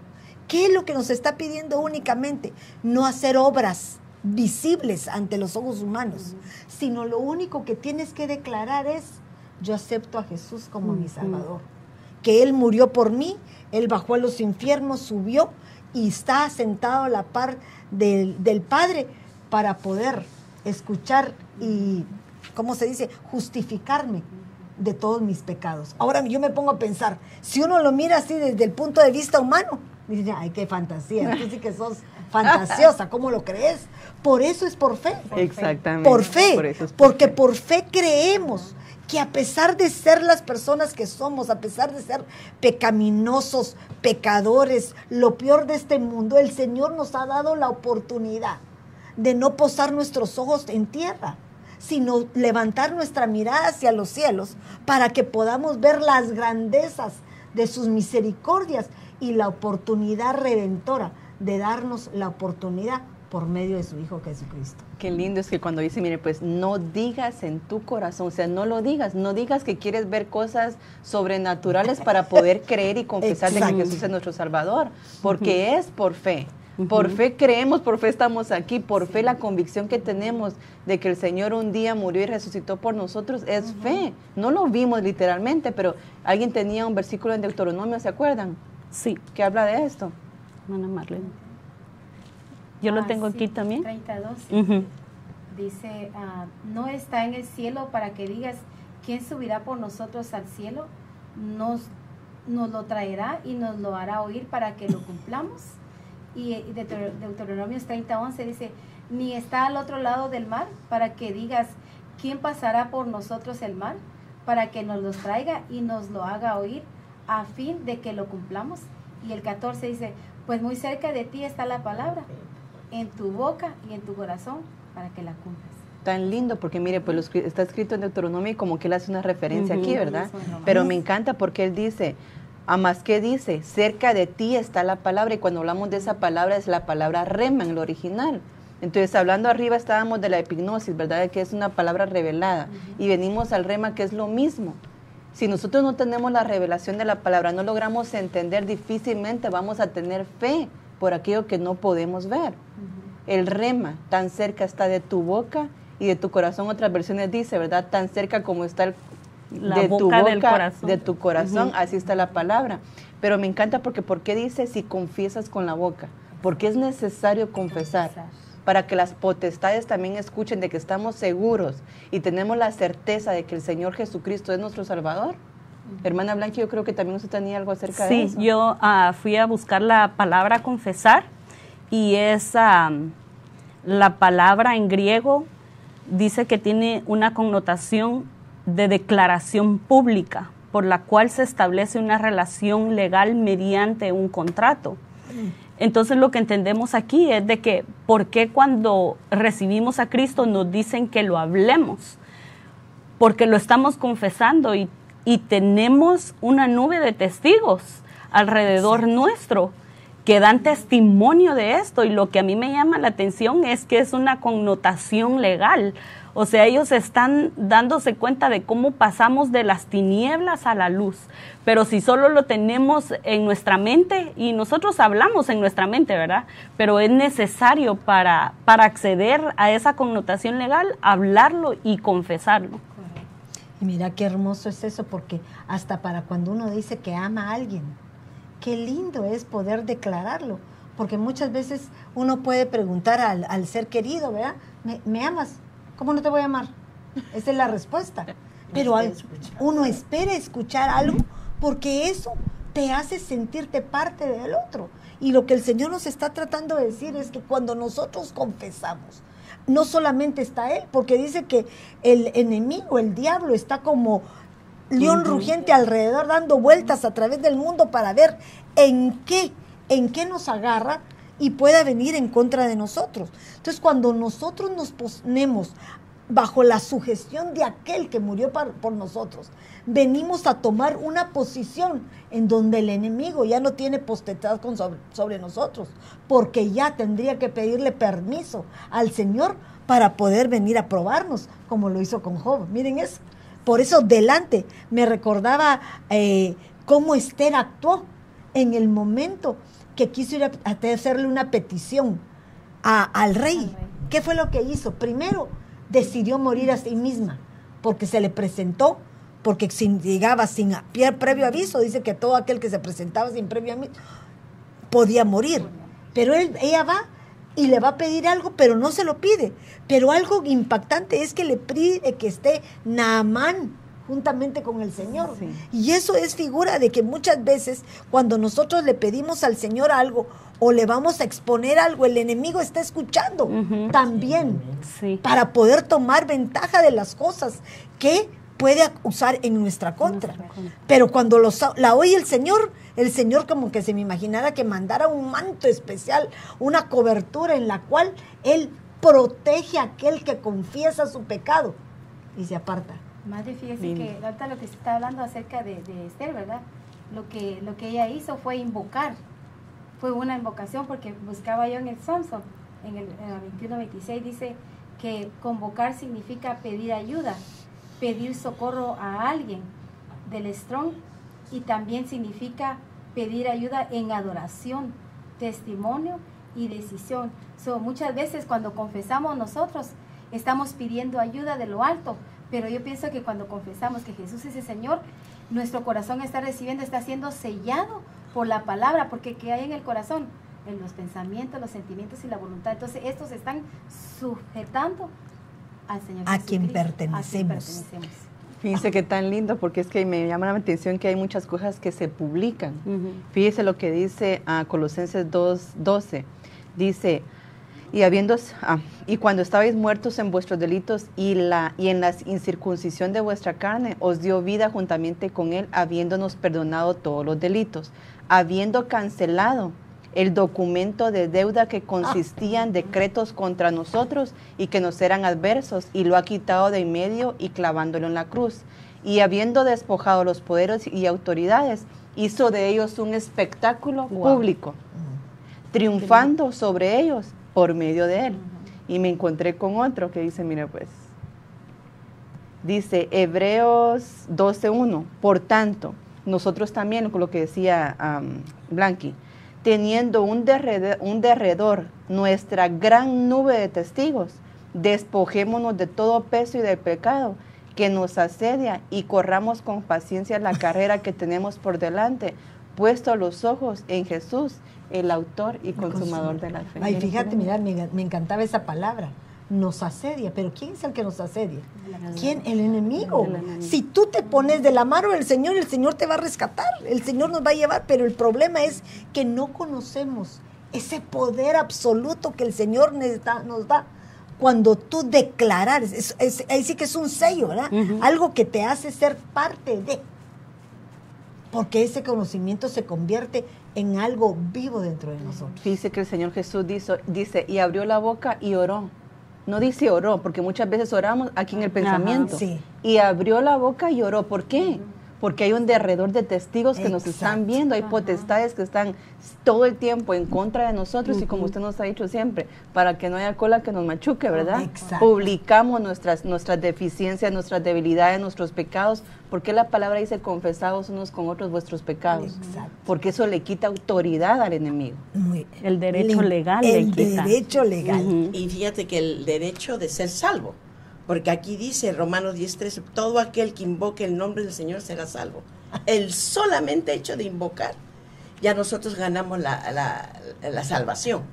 ¿Qué es lo que nos está pidiendo únicamente? No hacer obras visibles ante los ojos humanos, sino lo único que tienes que declarar es, yo acepto a Jesús como mi Salvador que Él murió por mí, Él bajó a los infiernos, subió y está sentado a la par del, del Padre para poder escuchar y, ¿cómo se dice?, justificarme de todos mis pecados. Ahora yo me pongo a pensar, si uno lo mira así desde el punto de vista humano, dice, ay, qué fantasía, tú sí que sos fantasiosa, ¿cómo lo crees? Por eso es por fe. Exactamente. Por fe, porque por fe creemos que a pesar de ser las personas que somos, a pesar de ser pecaminosos, pecadores, lo peor de este mundo, el Señor nos ha dado la oportunidad de no posar nuestros ojos en tierra, sino levantar nuestra mirada hacia los cielos para que podamos ver las grandezas de sus misericordias y la oportunidad redentora de darnos la oportunidad por medio de su Hijo Jesucristo. Qué lindo es que cuando dice, mire, pues no digas en tu corazón, o sea, no lo digas, no digas que quieres ver cosas sobrenaturales para poder creer y confesar que Jesús es nuestro Salvador, porque es por fe. Por fe creemos, por fe estamos aquí, por fe la convicción que tenemos de que el Señor un día murió y resucitó por nosotros es fe. No lo vimos literalmente, pero alguien tenía un versículo en Deuteronomio, ¿se acuerdan? Sí. Que habla de esto. Hermana Marlene. Yo lo Ah, tengo sí, aquí también. 32. Ujú. Dice, ah, no está en el cielo para que digas, ¿quién subirá por nosotros al cielo? Nos, nos lo traerá y nos lo hará oír para que lo cumplamos. Y eh, Deuter- Deuteronomios 30, 11 dice, ni está al otro lado del mar para que digas, ¿quién pasará por nosotros el mar? Para que nos los traiga y nos lo haga oír a fin de que lo cumplamos. Y el 14 dice, pues muy cerca de ti está la palabra, en tu boca y en tu corazón, para que la cumplas. Tan lindo, porque mire, pues lo está escrito en Deuteronomio y como que él hace una referencia Ujú. aquí, ¿verdad? Pero me encanta porque él dice, a más que dice, cerca de ti está la palabra, y cuando hablamos de esa palabra es la palabra rema en lo original. Entonces, hablando arriba estábamos de la epignosis, ¿verdad? Que es una palabra revelada. Y venimos al rema, que es lo mismo. Si nosotros no tenemos la revelación de la palabra, no logramos entender, difícilmente vamos a tener fe por aquello que no podemos ver. El rema tan cerca está de tu boca y de tu corazón. Otras versiones dice, ¿verdad? Tan cerca como está el, La de tu boca boca, del corazón. de tu corazón, así está la palabra. Pero me encanta porque ¿por qué dice si confiesas con la boca? Porque es necesario confesar para que las potestades también escuchen de que estamos seguros y tenemos la certeza de que el Señor Jesucristo es nuestro Salvador. Hermana Blanca, yo creo que también usted tenía algo acerca de Sí, eso. yo ah, fui a buscar la palabra confesar y es am, la palabra en griego dice que tiene una connotación de declaración pública por la cual se establece una relación legal mediante un contrato. Entonces lo que entendemos aquí es de que por qué cuando recibimos a Cristo nos dicen que lo hablemos porque lo estamos confesando y, y tenemos una nube de testigos alrededor nuestro que dan testimonio de esto y lo que a mí me llama la atención es que es una connotación legal. O sea, ellos están dándose cuenta de cómo pasamos de las tinieblas a la luz. Pero si solo lo tenemos en nuestra mente, y nosotros hablamos en nuestra mente, ¿verdad? Pero es necesario para, para acceder a esa connotación legal, hablarlo y confesarlo. Y mira qué hermoso es eso, porque hasta para cuando uno dice que ama a alguien, qué lindo es poder declararlo. Porque muchas veces uno puede preguntar al, al ser querido, ¿verdad? ¿Me, me amas? ¿Cómo no te voy a amar? Esa es la respuesta. Pero al- uno espera escuchar algo porque eso te hace sentirte parte del otro. Y lo que el Señor nos está tratando de decir es que cuando nosotros confesamos, no solamente está Él, porque dice que el enemigo, el diablo, está como león rugiente alrededor dando vueltas a través del mundo para ver en qué, en qué nos agarra y pueda venir en contra de nosotros. Entonces, cuando nosotros nos ponemos bajo la sugestión de aquel que murió par- por nosotros, venimos a tomar una posición en donde el enemigo ya no tiene potestad con sobre, sobre nosotros, porque ya tendría que pedirle permiso al Señor para poder venir a probarnos, como lo hizo con Job. Miren eso. Por eso delante me recordaba eh, cómo Esther actuó en el momento que quiso ir a, a hacerle una petición a- al rey. Al rey. ¿Qué fue lo que hizo? Primero, decidió morir a sí misma, porque se le presentó, porque sin, llegaba sin previo aviso, dice que todo aquel que se presentaba sin previo aviso podía morir. Pero él, ella va y le va a pedir algo, pero no se lo pide. Pero algo impactante es que le pide que esté Naamán juntamente con el Señor. Sí. Y eso es figura de que muchas veces cuando nosotros le pedimos al Señor algo o le vamos a exponer algo, el enemigo está escuchando también Sí. para poder tomar ventaja de las cosas que puede usar en nuestra contra. Pero cuando los- la oye el Señor, el Señor como que se me imaginara que mandara un manto especial, una cobertura en la cual Él protege a aquel que confiesa su pecado y se aparta. Madre, fíjese Lindo. que ahorita lo que se está hablando acerca de, de Esther, ¿verdad? Lo que, lo que ella hizo fue invocar. Fue una invocación porque buscaba yo en el Samson, en el, el 21-26, dice que convocar significa pedir ayuda, pedir socorro a alguien del strong y también significa pedir ayuda en adoración, testimonio y decisión. So, muchas veces cuando confesamos nosotros estamos pidiendo ayuda de lo alto, pero yo pienso que cuando confesamos que Jesús es el Señor, nuestro corazón está recibiendo, está siendo sellado por la palabra, porque ¿qué hay en el corazón? En los pensamientos, los sentimientos y la voluntad. Entonces estos están sujetando al Señor. A quien pertenecemos. Fíjense que tan lindo, porque es que me llama la atención que hay muchas cosas que se publican. Fíjense lo que dice a Colosenses 2.12. Dice, y habiendo ah, y cuando estabais muertos en vuestros delitos y la y en la incircuncisión de vuestra carne os dio vida juntamente con él habiéndonos perdonado todos los delitos habiendo cancelado el documento de deuda que consistía en decretos contra nosotros y que nos eran adversos y lo ha quitado de en medio y clavándolo en la cruz. Y habiendo despojado los poderes y autoridades hizo de ellos un espectáculo público triunfando sobre ellos por medio de él. Y me encontré con otro que dice, mire pues, dice Hebreos 12.1, por tanto, nosotros también, con lo que decía Blanqui, teniendo un derredor, un derredor, nuestra gran nube de testigos, despojémonos de todo peso y del pecado que nos asedia y corramos con paciencia la carrera que tenemos por delante, puesto los ojos en Jesús, el autor y consumador de la fe. Ay, fíjate, mira, me, encantaba esa palabra. Nos asedia, pero ¿quién es el que nos asedia? ¿Quién? El enemigo. Si tú te pones de la mano del Señor, el Señor te va a rescatar, el Señor nos va a llevar, pero el problema es que no conocemos ese poder absoluto que el Señor nos da cuando tú declaras, ahí sí que es un sello, ¿verdad? Algo que te hace ser parte de porque ese conocimiento se convierte en algo vivo dentro de nosotros. Dice que el Señor Jesús dice, dice y abrió la boca y oró. No dice oró, porque muchas veces oramos aquí en el pensamiento. Y abrió la boca y oró. ¿Por qué? Porque hay un derredor de testigos que nos están viendo, hay potestades que están todo el tiempo en contra de nosotros y como usted nos ha dicho siempre, para que no haya cola que nos machuque, ¿verdad? Publicamos nuestras, nuestras deficiencias, nuestras debilidades, nuestros pecados, porque la palabra dice confesados unos con otros vuestros pecados, porque eso le quita autoridad al enemigo. el derecho legal el derecho legal. Y fíjate que el derecho de ser salvo porque aquí dice Romanos 10:13, todo aquel que invoque el nombre del Señor será salvo. El solamente hecho de invocar, ya nosotros ganamos la, salvación.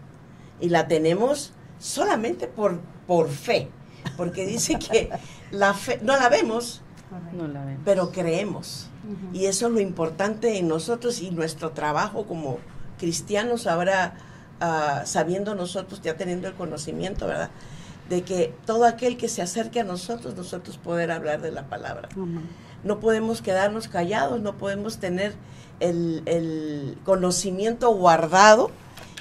Y la tenemos solamente por, por fe. Porque dice que la fe, no la vemos, pero creemos. Y eso es lo importante en nosotros y nuestro trabajo como cristianos ahora, ah, sabiendo nosotros, ya teniendo el conocimiento, ¿verdad? De que todo aquel que se acerque a nosotros, nosotros poder hablar de la palabra. No podemos quedarnos callados, no podemos tener el, conocimiento guardado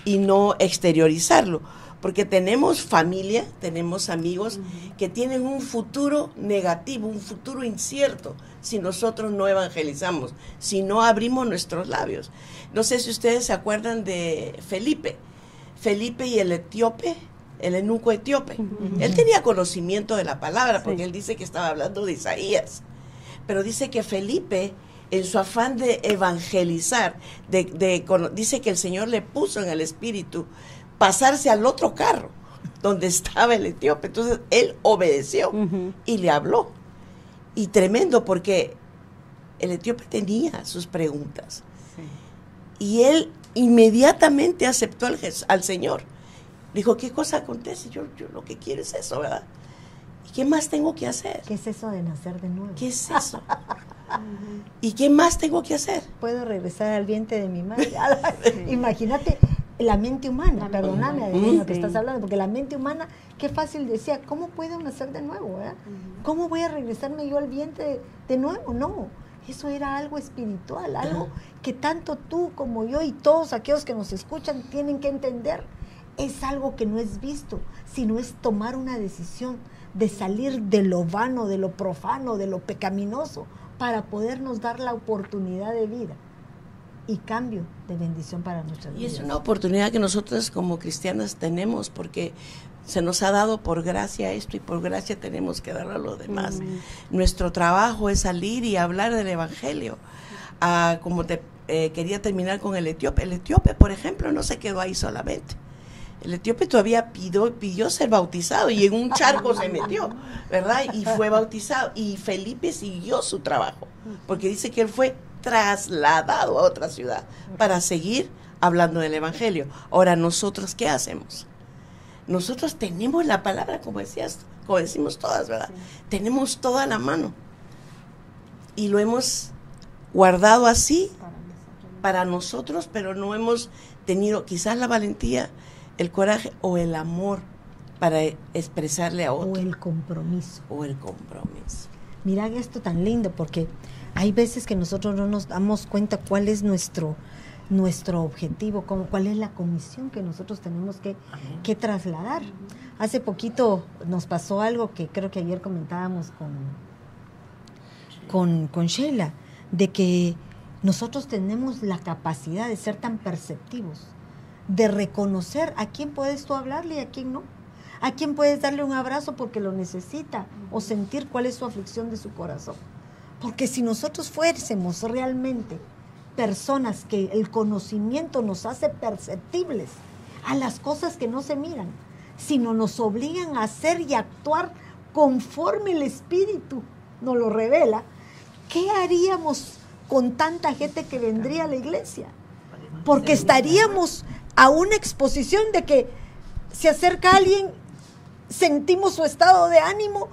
y no exteriorizarlo, porque tenemos familia, tenemos amigos que tienen un futuro negativo, un futuro incierto, si nosotros no evangelizamos, si no abrimos nuestros labios. No sé si ustedes se acuerdan de Felipe, Felipe y el etíope, el enuco etíope. Él tenía conocimiento de la palabra porque él dice que estaba hablando de Isaías. Pero dice que Felipe, en su afán de evangelizar, de, dice que el Señor le puso en el espíritu pasarse al otro carro donde estaba el etíope. Entonces él obedeció y le habló. Y tremendo porque el etíope tenía sus preguntas. Y él inmediatamente aceptó al, al Señor Dijo, ¿qué cosa acontece? Yo, yo lo que quiero es eso, ¿verdad? ¿Y qué más tengo que hacer? ¿Qué es eso de nacer de nuevo? ¿Qué es eso? ¿Y qué más tengo que hacer? Puedo regresar al vientre de mi madre. Imagínate la mente humana, perdóname de lo que estás hablando, porque la mente humana, qué fácil decía, ¿cómo puedo nacer de nuevo? ¿verdad? ¿Cómo voy a regresarme yo al vientre de nuevo? No, eso era algo espiritual, algo que tanto tú como yo y todos aquellos que nos escuchan tienen que entender es algo que no es visto, sino es tomar una decisión de salir de lo vano, de lo profano, de lo pecaminoso, para podernos dar la oportunidad de vida y cambio de bendición para nuestra vida. Y es una oportunidad que nosotros como cristianas tenemos porque se nos ha dado por gracia esto y por gracia tenemos que darlo a los demás. Nuestro trabajo es salir y hablar del Evangelio. Ah, como te eh, quería terminar con el etíope. El etíope, por ejemplo, no se quedó ahí solamente El etíope todavía pidió, pidió ser bautizado y en un charco se metió, ¿verdad? Y fue bautizado. Y Felipe siguió su trabajo, porque dice que él fue trasladado a otra ciudad para seguir hablando del Evangelio. Ahora, ¿nosotros qué hacemos? Nosotros tenemos la palabra, como decías, como decimos todas, ¿verdad? Tenemos toda la mano. Y lo hemos guardado así para nosotros, pero no hemos tenido quizás la valentía, el coraje o el amor para expresarle a otro. O el compromiso. O el compromiso. Mira esto tan lindo, porque hay veces que nosotros no nos damos cuenta cuál es nuestro, nuestro objetivo, cuál es la comisión que nosotros tenemos que, que, trasladar. Hace poquito nos pasó algo que creo que ayer comentábamos con, con, con Sheila, de que nosotros tenemos la capacidad de ser tan perceptivos, de reconocer a quién puedes tú hablarle y a quién no. A quién puedes darle un abrazo porque lo necesita o sentir cuál es su aflicción de su corazón. Porque si nosotros fuésemos realmente personas que el conocimiento nos hace perceptibles a las cosas que no se miran, sino nos obligan a hacer y actuar conforme el Espíritu nos lo revela, ¿qué haríamos con tanta gente que vendría a la iglesia? Porque estaríamos a una exposición de que se acerca alguien, sentimos su estado de ánimo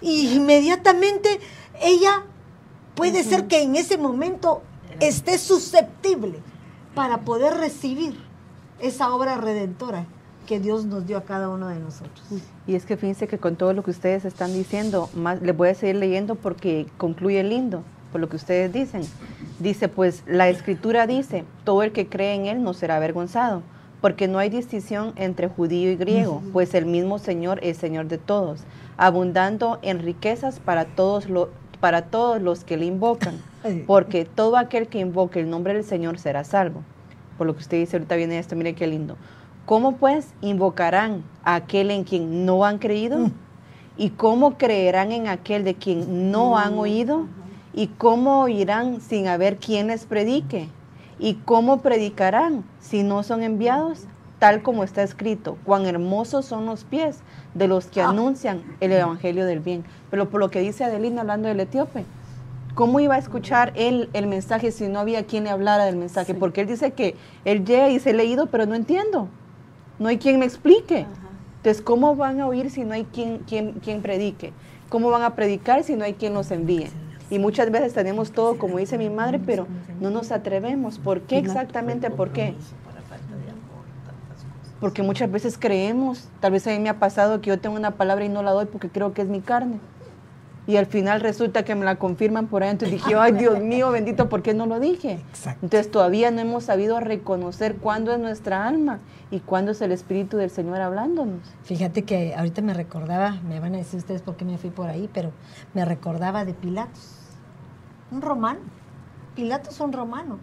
y inmediatamente ella puede ser que en ese momento esté susceptible para poder recibir esa obra redentora que Dios nos dio a cada uno de nosotros. Y es que fíjense que con todo lo que ustedes están diciendo, más, les voy a seguir leyendo porque concluye lindo, por lo que ustedes dicen. Dice, pues la escritura dice, todo el que cree en él no será avergonzado, porque no hay distinción entre judío y griego, pues el mismo Señor es Señor de todos, abundando en riquezas para todos, para todos los que le invocan, porque todo aquel que invoque el nombre del Señor será salvo. Por lo que usted dice, ahorita viene esto, mire qué lindo. ¿Cómo pues invocarán a aquel en quien no han creído? Mm. ¿Y cómo creerán en aquel de quien no han oído? ¿Y cómo oirán sin haber quien les predique? ¿Y cómo predicarán si no son enviados? Tal como está escrito, cuán hermosos son los pies de los que ah. anuncian el Evangelio del bien. Pero por lo que dice Adelina hablando del etíope, ¿cómo iba a escuchar él el mensaje si no había quien le hablara del mensaje? Porque él dice que él llega y se ha leído, pero no entiendo no hay quien me explique. Entonces, ¿cómo van a oír si no hay quien, quien, quien predique? ¿Cómo van a predicar si no hay quien los envíe? Y muchas veces tenemos todo, como dice mi madre, pero no nos atrevemos. ¿Por qué exactamente? ¿Por qué? Porque muchas veces creemos, tal vez a mí me ha pasado que yo tengo una palabra y no la doy porque creo que es mi carne y al final resulta que me la confirman por ahí, entonces dije, ay Dios mío, bendito, ¿por qué no lo dije? Entonces todavía no hemos sabido reconocer cuándo es nuestra alma y cuándo es el Espíritu del Señor hablándonos. Fíjate que ahorita me recordaba, me van a decir ustedes por qué me fui por ahí, pero me recordaba de Pilatos, un romano. Pilatos es un romano,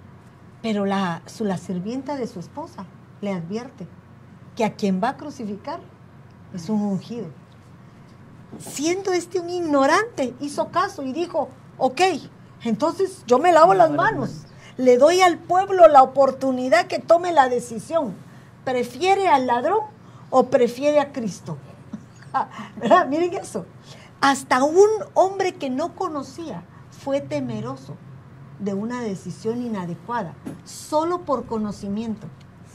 pero la, su, la sirvienta de su esposa le advierte que a quien va a crucificar es un ungido siendo este un ignorante, hizo caso y dijo, ok, entonces yo me lavo las manos, le doy al pueblo la oportunidad que tome la decisión. ¿Prefiere al ladrón o prefiere a Cristo? Miren eso. Hasta un hombre que no conocía fue temeroso de una decisión inadecuada, solo por conocimiento.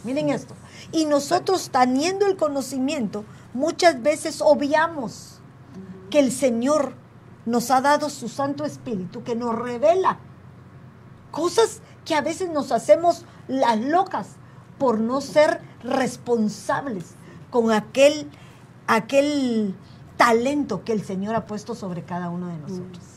Miren esto. Y nosotros teniendo el conocimiento, muchas veces obviamos que el Señor nos ha dado su Santo Espíritu que nos revela cosas que a veces nos hacemos las locas por no ser responsables con aquel, aquel talento que el Señor ha puesto sobre cada uno de nosotros.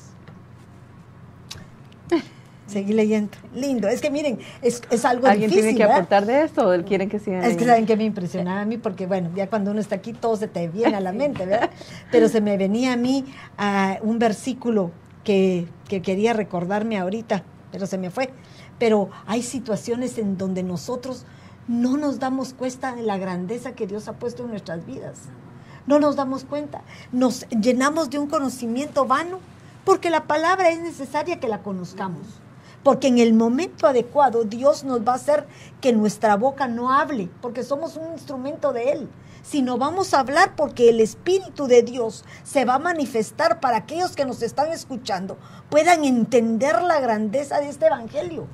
Seguí leyendo. Lindo. Es que miren, es, es algo ¿Alguien tiene que aportar de esto o quieren que sigan Es que saben que me impresionaba a mí porque, bueno, ya cuando uno está aquí todo se te viene a la mente, ¿verdad? Pero se me venía a mí un versículo que, que quería recordarme ahorita, pero se me fue. Pero hay situaciones en donde nosotros no nos damos cuenta de la grandeza que Dios ha puesto en nuestras vidas. No nos damos cuenta. Nos llenamos de un conocimiento vano porque la palabra es necesaria que la conozcamos Porque en el momento adecuado Dios nos va a hacer que nuestra boca no hable, porque somos un instrumento de Él, sino vamos a hablar porque el Espíritu de Dios se va a manifestar para aquellos que nos están escuchando puedan entender la grandeza de este Evangelio.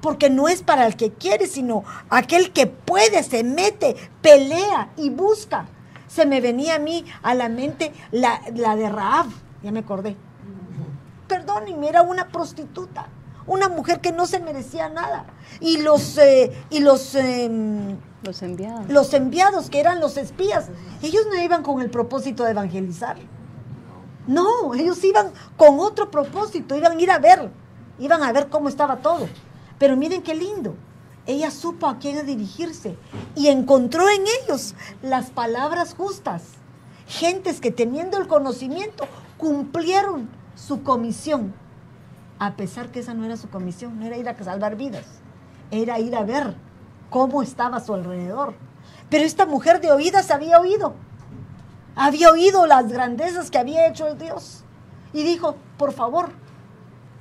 Porque no es para el que quiere, sino aquel que puede, se mete, pelea y busca. Se me venía a mí a la mente la, de Raab, ya me acordé. Perdónenme, era una prostituta, una mujer que no se merecía nada. Y los, eh, y los em, los enviados. Los enviados, que eran los espías, ellos no iban con el propósito de evangelizar. No, ellos iban con otro propósito, iban a ir a ver, iban a ver cómo estaba todo. Pero miren qué lindo. Ella supo a quién dirigirse y encontró en ellos las palabras justas. Gentes que teniendo el conocimiento cumplieron su comisión. A pesar que esa no era su comisión, no era ir a salvar vidas, era ir a ver cómo estaba a su alrededor. Pero esta mujer de oídas había oído. Había oído las grandezas que había hecho el Dios. Y dijo, por favor,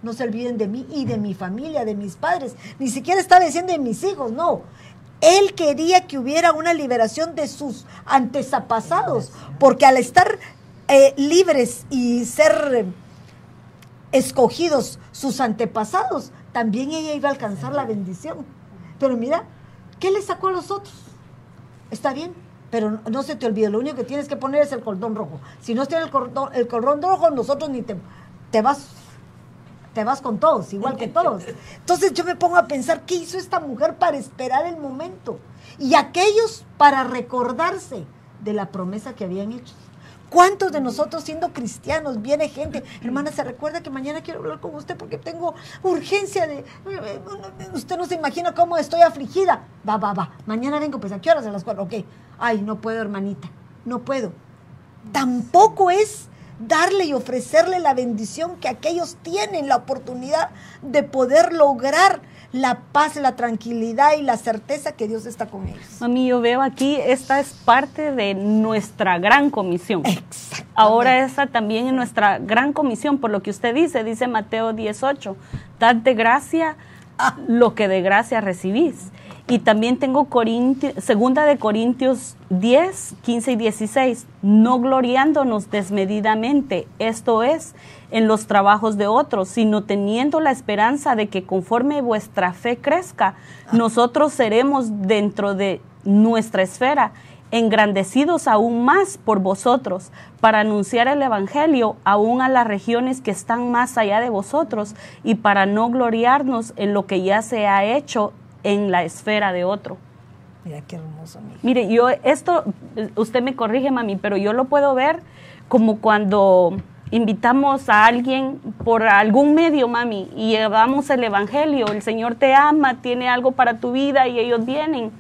no se olviden de mí y de mi familia, de mis padres. Ni siquiera estaba diciendo de mis hijos, no. Él quería que hubiera una liberación de sus antepasados, porque al estar eh, libres y ser escogidos sus antepasados, también ella iba a alcanzar la bendición. Pero mira, ¿Qué le sacó a los otros? Está bien, pero no se te olvide, lo único que tienes que poner es el cordón rojo. Si no tienes el cordón, el cordón rojo, nosotros ni te, te vas te vas con todos, igual que todos. Entonces yo me pongo a pensar, ¿qué hizo esta mujer para esperar el momento? Y aquellos para recordarse de la promesa que habían hecho. ¿Cuántos de nosotros siendo cristianos viene gente, hermana, se recuerda que mañana quiero hablar con usted porque tengo urgencia de, usted no se imagina cómo estoy afligida. Va, va, va, mañana vengo, pues a qué horas a las cuatro, ok. Ay, no puedo, hermanita, no puedo. Tampoco es darle y ofrecerle la bendición que aquellos tienen la oportunidad de poder lograr la paz, la tranquilidad y la certeza que Dios está con ellos. Mami, yo veo aquí, esta es parte de nuestra gran comisión. Ahora esta también es nuestra gran comisión, por lo que usted dice, dice Mateo 18, dad de gracia ah. lo que de gracia recibís. Y también tengo segunda de Corintios 10, 15 y 16, no gloriándonos desmedidamente, esto es, en los trabajos de otros, sino teniendo la esperanza de que conforme vuestra fe crezca, nosotros seremos dentro de nuestra esfera engrandecidos aún más por vosotros, para anunciar el Evangelio aún a las regiones que están más allá de vosotros y para no gloriarnos en lo que ya se ha hecho en la esfera de otro. Mira qué hermoso. Mire, yo esto, usted me corrige, mami, pero yo lo puedo ver como cuando invitamos a alguien por algún medio, mami, y llevamos el Evangelio, el Señor te ama, tiene algo para tu vida y ellos vienen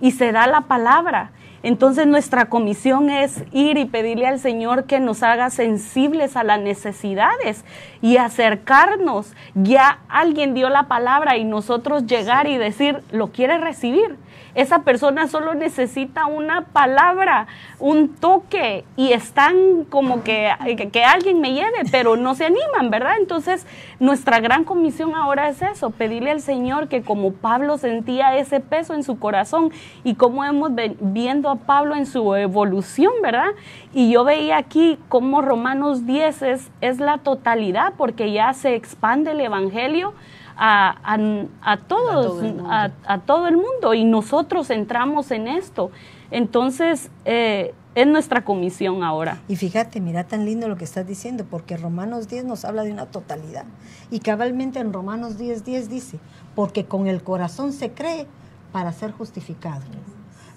y se da la palabra. Entonces nuestra comisión es ir y pedirle al Señor que nos haga sensibles a las necesidades y acercarnos. Ya alguien dio la palabra y nosotros llegar y decir, ¿lo quiere recibir? Esa persona solo necesita una palabra, un toque y están como que, que, alguien me lleve, pero no se animan, ¿verdad? Entonces, nuestra gran comisión ahora es eso, pedirle al Señor que como Pablo sentía ese peso en su corazón y como hemos viendo a Pablo en su evolución, ¿verdad? Y yo veía aquí como Romanos 10 es, es la totalidad, porque ya se expande el Evangelio a, todos, a todo, el mundo y nosotros entramos en esto. Entonces, eh, es nuestra comisión ahora. Y fíjate, mira tan lindo lo que estás diciendo, porque Romanos 10 nos habla de una totalidad. Y cabalmente en Romanos 10, 10 dice, porque con el corazón se cree para ser justificado,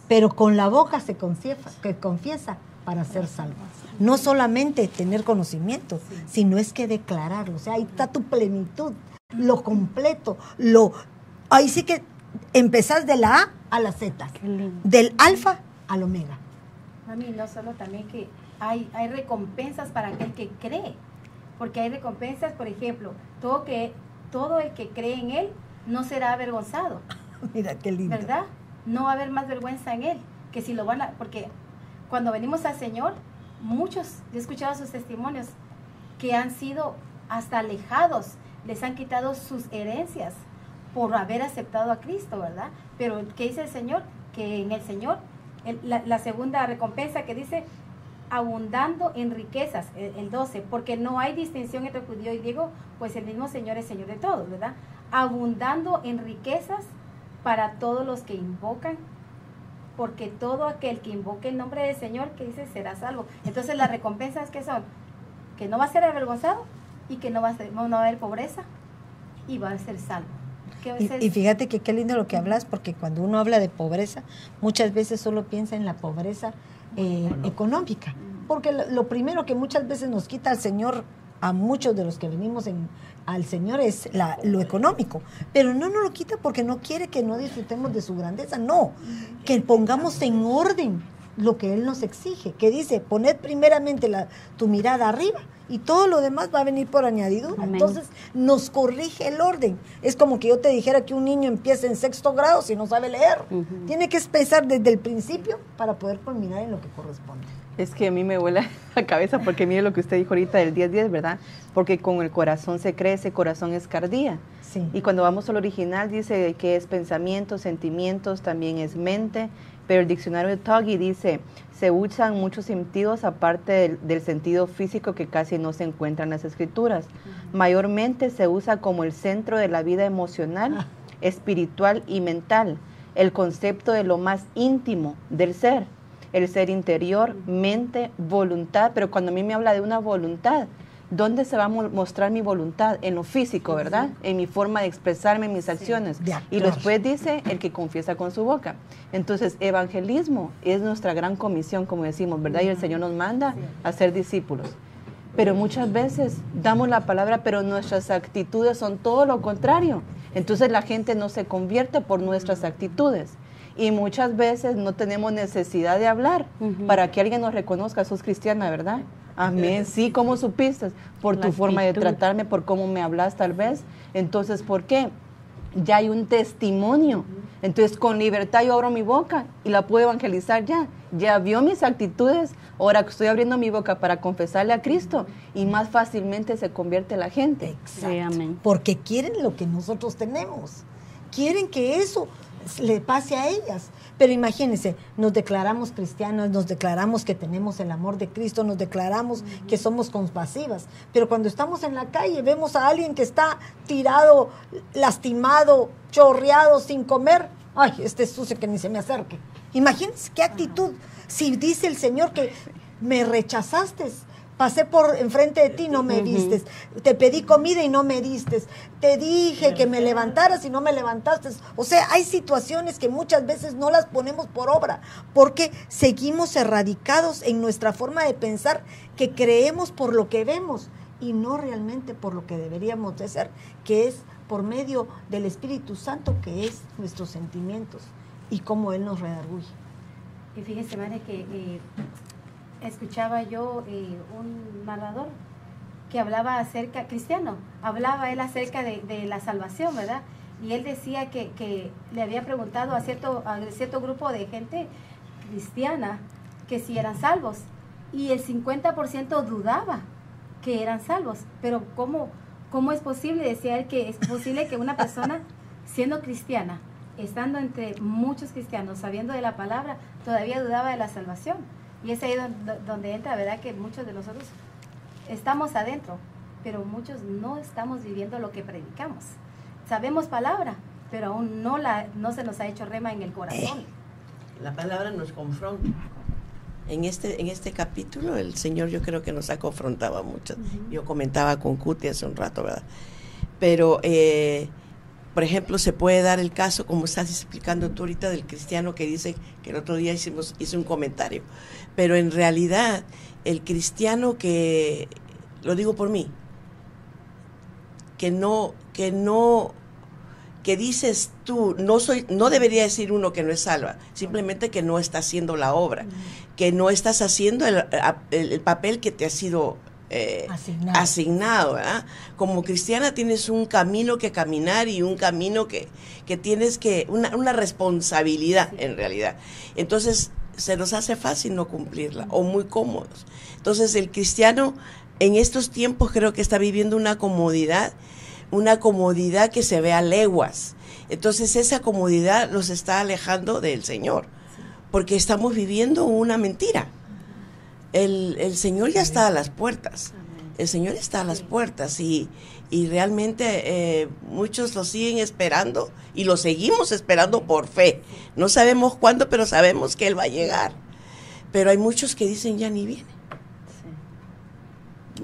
pero con la boca se confiesa, que confiesa para ser salvo. No solamente tener conocimiento, sino es que declararlo. O sea, ahí está tu plenitud lo completo, lo ahí sí que empezás de la A a la Z, del alfa al omega. A mí no solo también que hay, hay recompensas para aquel que cree, porque hay recompensas, por ejemplo, todo que todo el que cree en él no será avergonzado. Mira qué lindo. ¿Verdad? No va a haber más vergüenza en él, que si lo van a porque cuando venimos al Señor, muchos, he escuchado sus testimonios que han sido hasta alejados les han quitado sus herencias por haber aceptado a Cristo, ¿verdad? Pero ¿qué dice el Señor? Que en el Señor, la, segunda recompensa que dice, abundando en riquezas, el, 12, porque no hay distinción entre judío y griego, pues el mismo Señor es Señor de todos, ¿verdad? Abundando en riquezas para todos los que invocan, porque todo aquel que invoque el nombre del Señor, que dice, será salvo. Entonces las recompensas que son, que no va a ser avergonzado y que no va a, ser, no va a haber pobreza y va a ser salvo. Y, fíjate que qué lindo lo que hablas, porque cuando uno habla de pobreza, muchas veces solo piensa en la pobreza eh, económica. Porque lo, primero que muchas veces nos quita al Señor, a muchos de los que venimos en, al Señor, es la, lo económico. Pero no nos lo quita porque no quiere que no disfrutemos de su grandeza. No, que pongamos en orden lo que Él nos exige, que dice, poned primeramente la, tu mirada arriba y todo lo demás va a venir por añadidura. Entonces nos corrige el orden. Es como que yo te dijera que un niño empieza en sexto grado si no sabe leer. Tiene que empezar desde el principio para poder culminar en lo que corresponde. Es que a mí me vuela la cabeza porque mire lo que usted dijo ahorita del 10-10, ¿verdad? Porque con el corazón se crece, corazón es cardía. Sí. Y cuando vamos al original dice que es pensamiento, sentimientos, también es mente, pero el diccionario de Toggy dice, se usan muchos sentidos aparte del, sentido físico que casi no se encuentra en las escrituras. Mayormente se usa como el centro de la vida emocional, espiritual y mental, el concepto de lo más íntimo del ser, el ser interior, mente, voluntad, pero cuando a mí me habla de una voluntad, ¿Dónde se va a mostrar mi voluntad? En lo físico, ¿verdad? En mi forma de expresarme, en mis acciones. y después dice el que confiesa con su boca. Entonces, evangelismo es nuestra gran comisión, como decimos, ¿verdad? Y el Señor nos manda a ser discípulos. Pero muchas veces damos la palabra, pero nuestras actitudes son todo lo contrario. Entonces la gente no se convierte por nuestras actitudes. Y muchas veces no tenemos necesidad de hablar para que alguien nos reconozca, sos cristiana, ¿verdad? Amén. Sí, ¿cómo supiste? Por tu forma de tratarme, por cómo me hablas tal vez. Entonces, ¿por qué? Ya hay un testimonio. Entonces, con libertad yo abro mi boca y la puedo evangelizar ya. Ya vio mis actitudes. Ahora que estoy abriendo mi boca para confesarle a Cristo y más fácilmente se convierte la gente. Exacto. Porque quieren lo que nosotros tenemos. Quieren que eso le pase a ellas. Pero imagínense, nos declaramos cristianos, nos declaramos que tenemos el amor de Cristo, nos declaramos que somos compasivas. Pero cuando estamos en la calle vemos a alguien que está tirado, lastimado, chorreado, sin comer. Ay, este es sucio que ni se me acerque. Imagínense qué actitud. Si dice el Señor que me rechazaste, pasé por enfrente de ti, no me vistes. Te pedí comida y no me diste. Te dije que me levantaras y no me levantaste. O sea, hay situaciones que muchas veces no las ponemos por obra porque seguimos erradicados en nuestra forma de pensar que creemos por lo que vemos y no realmente por lo que deberíamos de ser, que es por medio del Espíritu Santo, que es nuestros sentimientos y cómo Él nos redarguye. Y fíjese, madre, que eh, escuchaba yo eh, un narrador que hablaba acerca, cristiano, hablaba él acerca de, la salvación, ¿verdad? Y él decía que, le había preguntado a cierto, a cierto grupo de gente cristiana que si eran salvos. Y el 50% dudaba que eran salvos. Pero ¿cómo, ¿cómo es posible? Decía él que es posible que una persona siendo cristiana, estando entre muchos cristianos, sabiendo de la palabra, todavía dudaba de la salvación. Y es ahí donde, entra, ¿verdad? Que muchos de nosotros estamos adentro, pero muchos no estamos viviendo lo que predicamos. Sabemos palabra, pero aún no, la, no se nos ha hecho rema en el corazón. La palabra nos confronta. En este, en este capítulo el Señor yo creo que nos ha confrontado mucho. Yo comentaba con Cuti hace un rato, ¿verdad? Pero eh, por ejemplo, se puede dar el caso, como estás explicando tú ahorita, del cristiano que dice que el otro día hicimos, hice un comentario, pero en realidad el cristiano que, lo digo por mí, que no, que no, que dices tú, no soy, no debería decir uno que no es salva, simplemente que no está haciendo la obra, que no estás haciendo el, el papel que te ha sido eh, asignado. Como cristiana tienes un camino que caminar y un camino que, que tienes que, una, una responsabilidad en realidad. Entonces se nos hace fácil no cumplirla o muy cómodos. Entonces el cristiano en estos tiempos creo que está viviendo una comodidad una comodidad que se ve a leguas. Entonces esa comodidad los está alejando del Señor, porque estamos viviendo una mentira. El, el Señor ya está a las puertas, el Señor está a las puertas y, y realmente eh, muchos lo siguen esperando y lo seguimos esperando por fe. No sabemos cuándo, pero sabemos que Él va a llegar. Pero hay muchos que dicen ya ni viene.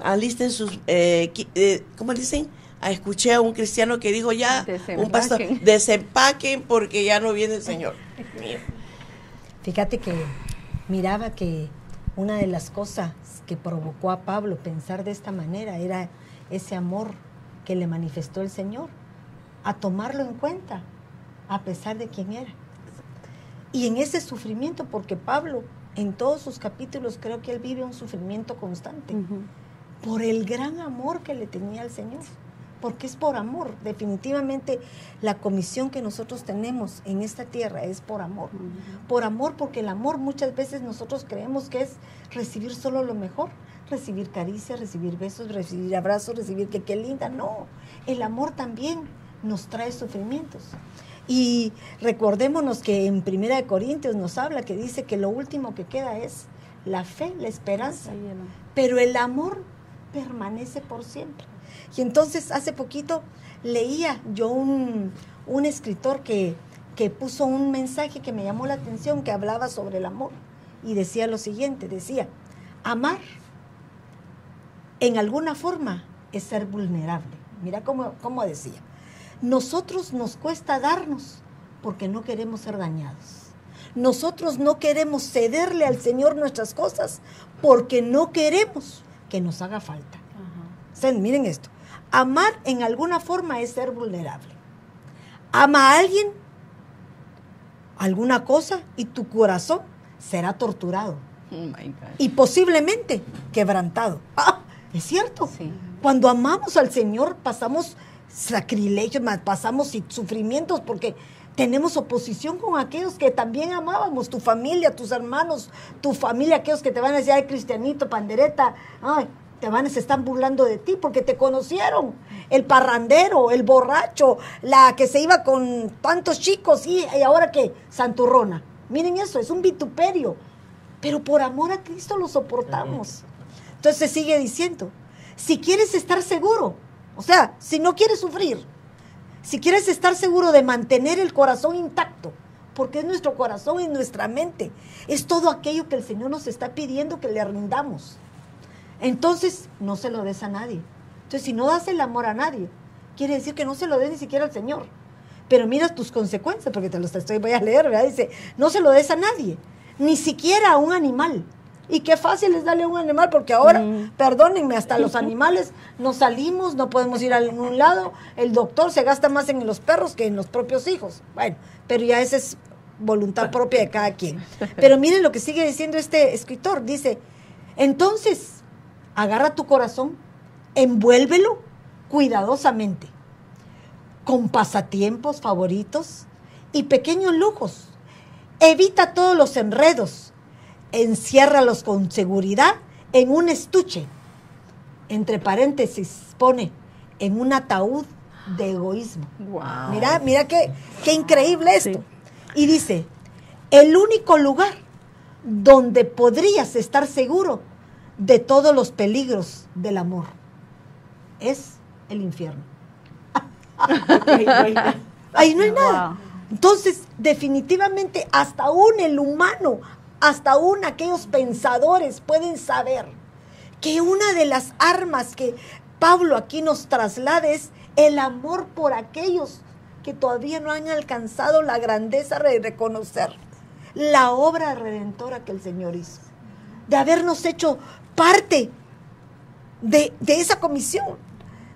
Alisten sus, eh, eh, ¿cómo dicen? Ah, escuché a un cristiano que dijo ya, un pastor, desempaquen porque ya no viene el Señor. Fíjate que miraba que una de las cosas que provocó a Pablo pensar de esta manera era ese amor que le manifestó el Señor, a tomarlo en cuenta, a pesar de quién era. Y en ese sufrimiento, porque Pablo en todos sus capítulos creo que él vive un sufrimiento constante, por el gran amor que le tenía al Señor, porque es por amor. Definitivamente la comisión que nosotros tenemos en esta tierra es por amor. Por amor, porque el amor muchas veces nosotros creemos que es recibir solo lo mejor recibir caricias, recibir besos, recibir abrazos, recibir que qué linda. No, el amor también nos trae sufrimientos. Y recordémonos que en Primera de Corintios nos habla que dice que lo último que queda es la fe, la esperanza. Pero el amor permanece por siempre. Y entonces hace poquito leía yo un, un escritor que, que puso un mensaje que me llamó la atención, que hablaba sobre el amor. Y decía lo siguiente, decía, amar en alguna forma es ser vulnerable. Mira cómo, decía. Nosotros nos cuesta darnos porque no queremos ser dañados. Nosotros no queremos cederle al Señor nuestras cosas porque no queremos que nos haga falta. Miren esto. Amar en alguna forma es ser vulnerable. Ama a alguien, alguna cosa, y tu corazón será torturado. Oh y posiblemente quebrantado. ¡Ah! ¿Es cierto? Cuando amamos al Señor pasamos sacrilegios, pasamos sufrimientos porque tenemos oposición con aquellos que también amábamos, tu familia, tus hermanos, tu familia, aquellos que te van a decir, ay, cristianito, pandereta, ay, te van a se están burlando de ti porque te conocieron. El parrandero, el borracho, la que se iba con tantos chicos y, y ahora que santurrona. Miren eso, es un vituperio. Pero por amor a Cristo lo soportamos. Entonces sigue diciendo, si quieres estar seguro, o sea, si no quieres sufrir, si quieres estar seguro de mantener el corazón intacto, porque es nuestro corazón y nuestra mente, es todo aquello que el Señor nos está pidiendo que le rindamos. Entonces, no se lo des a nadie. Entonces, si no das el amor a nadie, quiere decir que no se lo des ni siquiera al Señor. Pero mira tus consecuencias, porque te lo estoy, voy a leer, ¿verdad? Dice, no se lo des a nadie, ni siquiera a un animal. Y qué fácil es darle a un animal, porque ahora, mm. perdónenme, hasta los animales no salimos, no podemos ir a ningún lado. El doctor se gasta más en los perros que en los propios hijos. Bueno, pero ya esa es voluntad propia de cada quien. Pero miren lo que sigue diciendo este escritor. Dice, entonces, agarra tu corazón, envuélvelo cuidadosamente, con pasatiempos favoritos y pequeños lujos. Evita todos los enredos enciérralos con seguridad en un estuche. Entre paréntesis pone en un ataúd de egoísmo. Mira, mira qué, qué increíble esto. Y dice, el único lugar donde podrías estar seguro de todos los peligros del amor es el infierno. Ahí no hay nada. Entonces, definitivamente, hasta aún el humano hasta aún aquellos pensadores pueden saber que una de las armas que Pablo aquí nos traslada es el amor por aquellos que todavía no han alcanzado la grandeza de reconocer la obra redentora que el Señor hizo, de habernos hecho parte de, de esa comisión,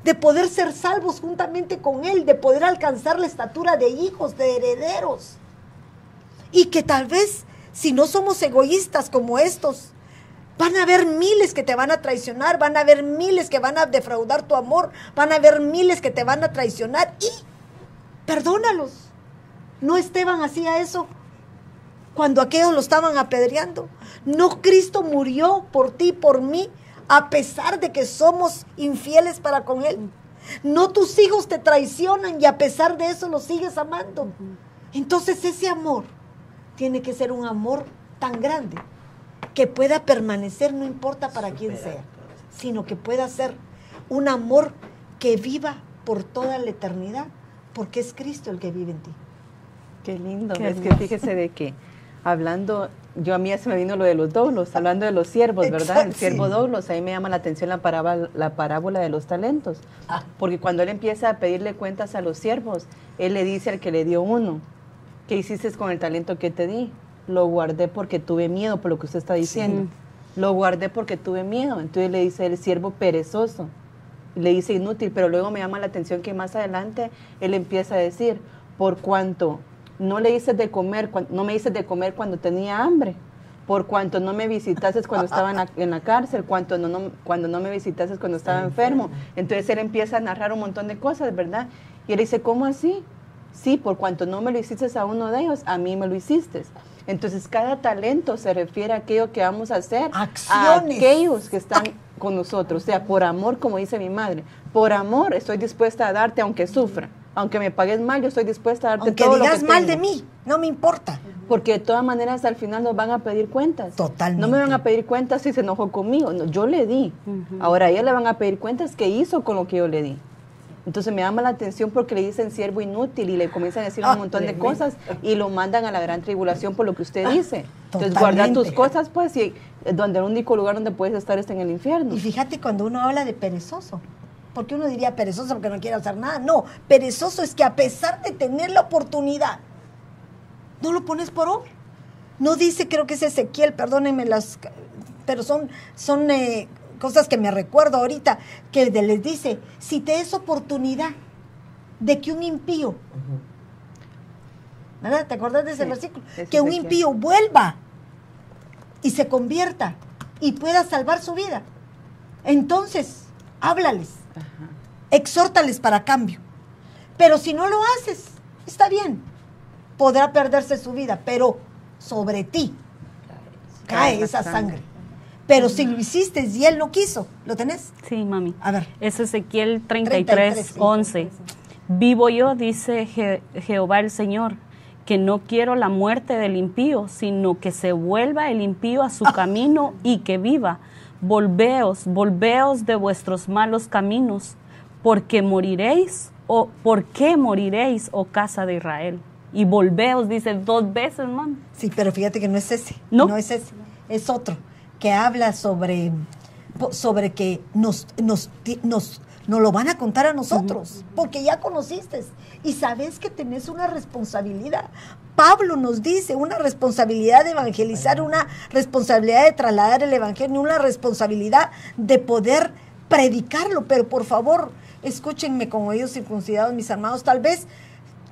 de poder ser salvos juntamente con Él, de poder alcanzar la estatura de hijos, de herederos, y que tal vez si no somos egoístas como estos, van a haber miles que te van a traicionar, van a haber miles que van a defraudar tu amor, van a haber miles que te van a traicionar. Y perdónalos. No Esteban hacía eso cuando aquellos lo estaban apedreando. No Cristo murió por ti, por mí, a pesar de que somos infieles para con Él. No tus hijos te traicionan y a pesar de eso los sigues amando. Entonces ese amor tiene que ser un amor tan grande que pueda permanecer, no importa para quién sea, sino que pueda ser un amor que viva por toda la eternidad, porque es Cristo el que vive en ti. Qué lindo. es que fíjese de que hablando, yo a mí ya se me vino lo de los doblos, hablando de los siervos, ¿verdad? el siervo doblos, ahí me llama la atención la parábola, la parábola de los talentos. Ah. Porque cuando él empieza a pedirle cuentas a los siervos, él le dice al que le dio uno, ¿qué hiciste con el talento que te di? Lo guardé porque tuve miedo, por lo que usted está diciendo. Lo guardé porque tuve miedo. Entonces le dice el siervo perezoso. Le dice inútil, pero luego me llama la atención que más adelante él empieza a decir, por cuanto no le hice de comer, no me hice de comer cuando tenía hambre, por cuanto no me visitases cuando estaba en la, cárcel, cuando no, cuando no me visitases cuando estaba enfermo. Entonces él empieza a narrar un montón de cosas, ¿verdad? Y él dice, ¿cómo así? Sí, por cuanto no me lo hiciste a uno de ellos, a mí me lo hiciste. Entonces cada talento se refiere a aquello que vamos a hacer a aquellos que están con nosotros. O sea, por amor, como dice mi madre, por amor estoy dispuesta a darte aunque sufra aunque me pagues mal, yo estoy dispuesta a darte todo lo que digas mal de mí, no me importa. Porque de todas maneras al final nos van a pedir cuentas. Totalmente. No me van a pedir cuentas si se enojó conmigo, no, yo le di. Ahora a ella le van a pedir cuentas qué hizo con lo que yo le di. Entonces me llama la atención porque le dicen siervo inútil y le comienzan a decir un ah, montón de cosas y lo mandan a la gran tribulación por lo que usted dice. Entonces guarda tus cosas pues y donde el único lugar donde puedes estar es en el infierno. Y fíjate cuando uno habla de perezoso, porque uno diría perezoso porque no quiere hacer nada. No, perezoso es que a pesar de tener la oportunidad, no lo pones por obra. No dice, creo que es Ezequiel, perdónenme las, pero son, son eh, cosas que me recuerdo ahorita, que les dice, si te es oportunidad de que un impío, ¿verdad? ¿Te acuerdas de ese versículo? Que un impío vuelva y se convierta y pueda salvar su vida. Entonces, háblales exhórtales para cambio. Pero si no lo haces, está bien, podrá perderse su vida, pero sobre ti cae esa sangre. Pero si lo hiciste y él no quiso, ¿lo tenés? Sí, mami. A ver. Es Ezequiel 33, 11. Vivo yo, dice Jehová el Señor, que no quiero la muerte del impío, sino que se vuelva el impío a su ah. camino y que viva. Volveos, volveos de vuestros malos caminos, porque moriréis o por qué moriréis, oh casa de Israel. Y volveos, dice dos veces, man. Sí, pero fíjate que no es ese. No, no es ese, es otro, que habla sobre, sobre que nos, nos, nos, lo van a contar a nosotros, porque ya conociste y sabes que tenés una responsabilidad. Pablo nos dice una responsabilidad de evangelizar, una responsabilidad de trasladar el evangelio, una responsabilidad de poder predicarlo, pero por favor, escúchenme con oídos circuncidados, mis hermanos, tal vez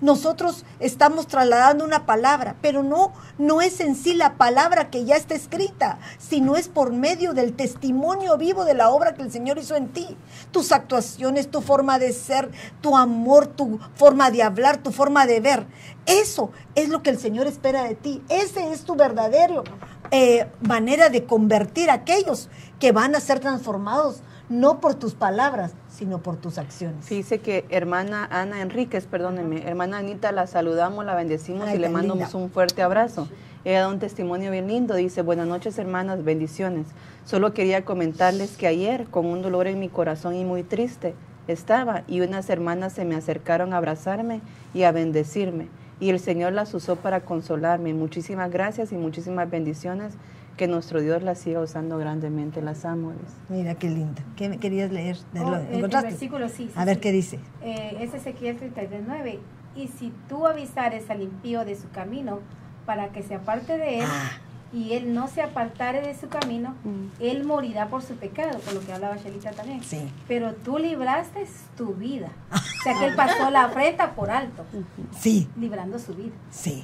nosotros estamos trasladando una palabra, pero no, no es en sí la palabra que ya está escrita, sino es por medio del testimonio vivo de la obra que el Señor hizo en ti. Tus actuaciones, tu forma de ser, tu amor, tu forma de hablar, tu forma de ver. Eso es lo que el Señor espera de ti. Ese es tu verdadero eh, manera de convertir a aquellos que van a ser transformados no por tus palabras, sino por tus acciones. Dice que hermana Ana Enríquez, perdóneme, hermana Anita, la saludamos, la bendecimos y le mandamos un fuerte abrazo. Ella da un testimonio bien lindo, dice, buenas noches hermanas, bendiciones. Solo quería comentarles que ayer, con un dolor en mi corazón y muy triste, estaba y unas hermanas se me acercaron a abrazarme y a bendecirme. Y el Señor las usó para consolarme. Muchísimas gracias y muchísimas bendiciones que nuestro Dios la siga usando grandemente. Las amo. Mira qué linda. ¿Qué me querías leer? Oh, el, versículo sí. a ver qué dice. Eh, es Ezequiel 39. Y si tú avisares al impío de su camino para que se aparte de él, ah. y él no se apartare de su camino, mm. él morirá por su pecado, por lo que hablaba Shelita también. Sí. Pero tú libraste tu vida. o sea que él pasó la afrenta por alto. Sí. Librando su vida. Sí.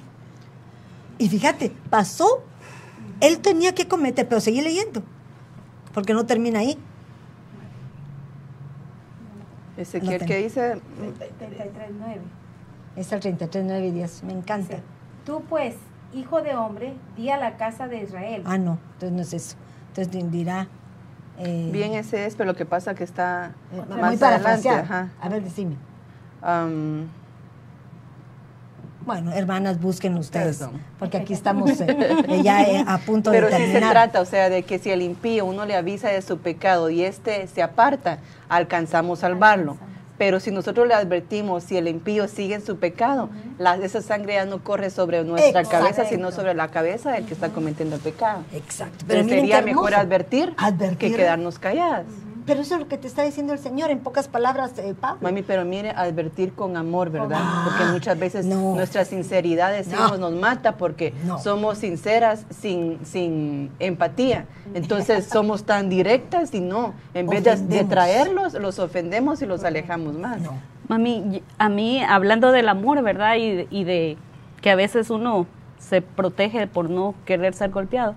Y fíjate, pasó él tenía que cometer, pero seguí leyendo, porque no termina ahí. Ezequiel, ¿qué dice? 33.9. Es el 33.9 10, me encanta. Tú pues, hijo de hombre, di a la casa de Israel. Ah, no, entonces no es eso. Entonces dirá, Eh, Bien ese es, pero lo que pasa que está eh, más adelante. A ver, decime. Bueno, hermanas, busquen ustedes, porque aquí estamos eh, ya a punto de terminar. Pero sí se trata, o sea, de que si el impío uno le avisa de su pecado y este se aparta, alcanzamos salvarlo. Pero si nosotros le advertimos, si el impío sigue en su pecado, la, esa sangre ya no corre sobre nuestra cabeza, sino sobre la cabeza del que está cometiendo el pecado. Exacto. Pero sería mejor advertir, que quedarnos calladas. Pero eso es lo que te está diciendo el Señor en pocas palabras, eh, Pablo. Mami, pero mire, advertir con amor, ¿verdad? porque muchas veces nuestra sinceridad decimos nos mata porque somos sinceras sin, sin empatía. Entonces somos tan directas y no, en vez de, traerlos, los ofendemos y los alejamos más. Mami, a mí, hablando del amor, ¿verdad? Y, y de que a veces uno se protege por no querer ser golpeado.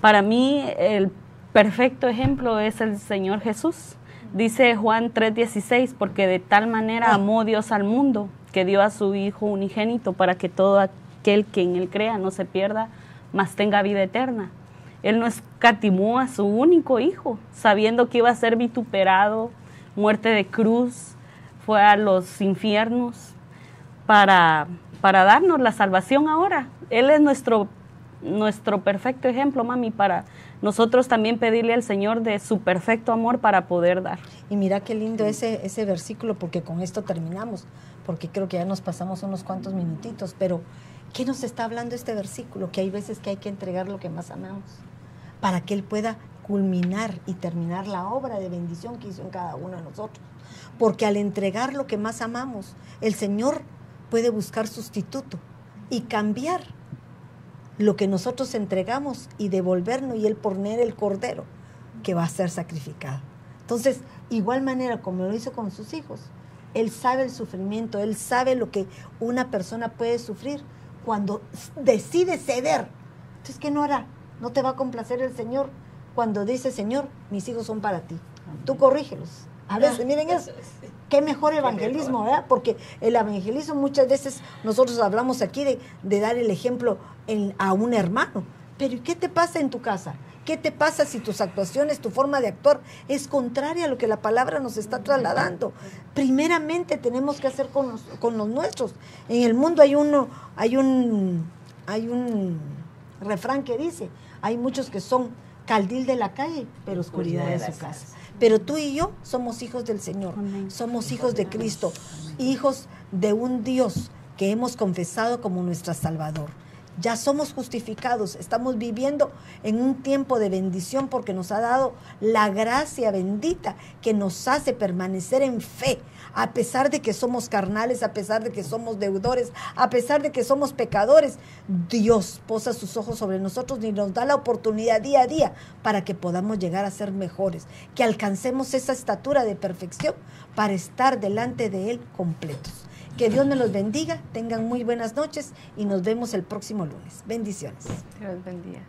Para mí, el perfecto ejemplo es el Señor Jesús. Dice Juan 3:16, porque de tal manera amó Dios al mundo que dio a su Hijo unigénito para que todo aquel que en él crea no se pierda, mas tenga vida eterna. Él no escatimó a su único Hijo, sabiendo que iba a ser vituperado, muerte de cruz, fue a los infiernos para, para darnos la salvación ahora. Él es nuestro, nuestro perfecto ejemplo, mami, para nosotros también pedirle al Señor de su perfecto amor para poder dar. Y mira qué lindo ese, ese versículo, porque con esto terminamos, porque creo que ya nos pasamos unos cuantos minutitos, pero ¿qué nos está hablando este versículo? Que hay veces que hay que entregar lo que más amamos, para que Él pueda culminar y terminar la obra de bendición que hizo en cada uno de nosotros. Porque al entregar lo que más amamos, el Señor puede buscar sustituto y cambiar lo que nosotros entregamos y devolvernos y Él poner el cordero que va a ser sacrificado. Entonces, igual manera como lo hizo con sus hijos, Él sabe el sufrimiento, Él sabe lo que una persona puede sufrir cuando decide ceder. Entonces, ¿qué no hará? ¿No te va a complacer el Señor cuando dice, Señor, mis hijos son para ti? Tú corrígelos. A veces, miren eso. Qué mejor evangelismo, ¿verdad? Porque el evangelismo muchas veces nosotros hablamos aquí de, de dar el ejemplo a un hermano. Pero ¿qué te pasa en tu casa? ¿Qué te pasa si tus actuaciones, tu forma de actuar es contraria a lo que la palabra nos está trasladando? Primeramente tenemos que hacer con los, con los nuestros. En el mundo hay uno, hay un, hay un refrán que dice, hay muchos que son caldil de la calle, pero oscuridad de su casa. Pero tú y yo somos hijos del Señor, somos hijos de Cristo, hijos de un Dios que hemos confesado como nuestro Salvador. Ya somos justificados, estamos viviendo en un tiempo de bendición porque nos ha dado la gracia bendita que nos hace permanecer en fe, a pesar de que somos carnales, a pesar de que somos deudores, a pesar de que somos pecadores. Dios posa sus ojos sobre nosotros y nos da la oportunidad día a día para que podamos llegar a ser mejores, que alcancemos esa estatura de perfección para estar delante de Él completos. Que Dios me los bendiga, tengan muy buenas noches y nos vemos el próximo lunes. Bendiciones. Dios bendiga.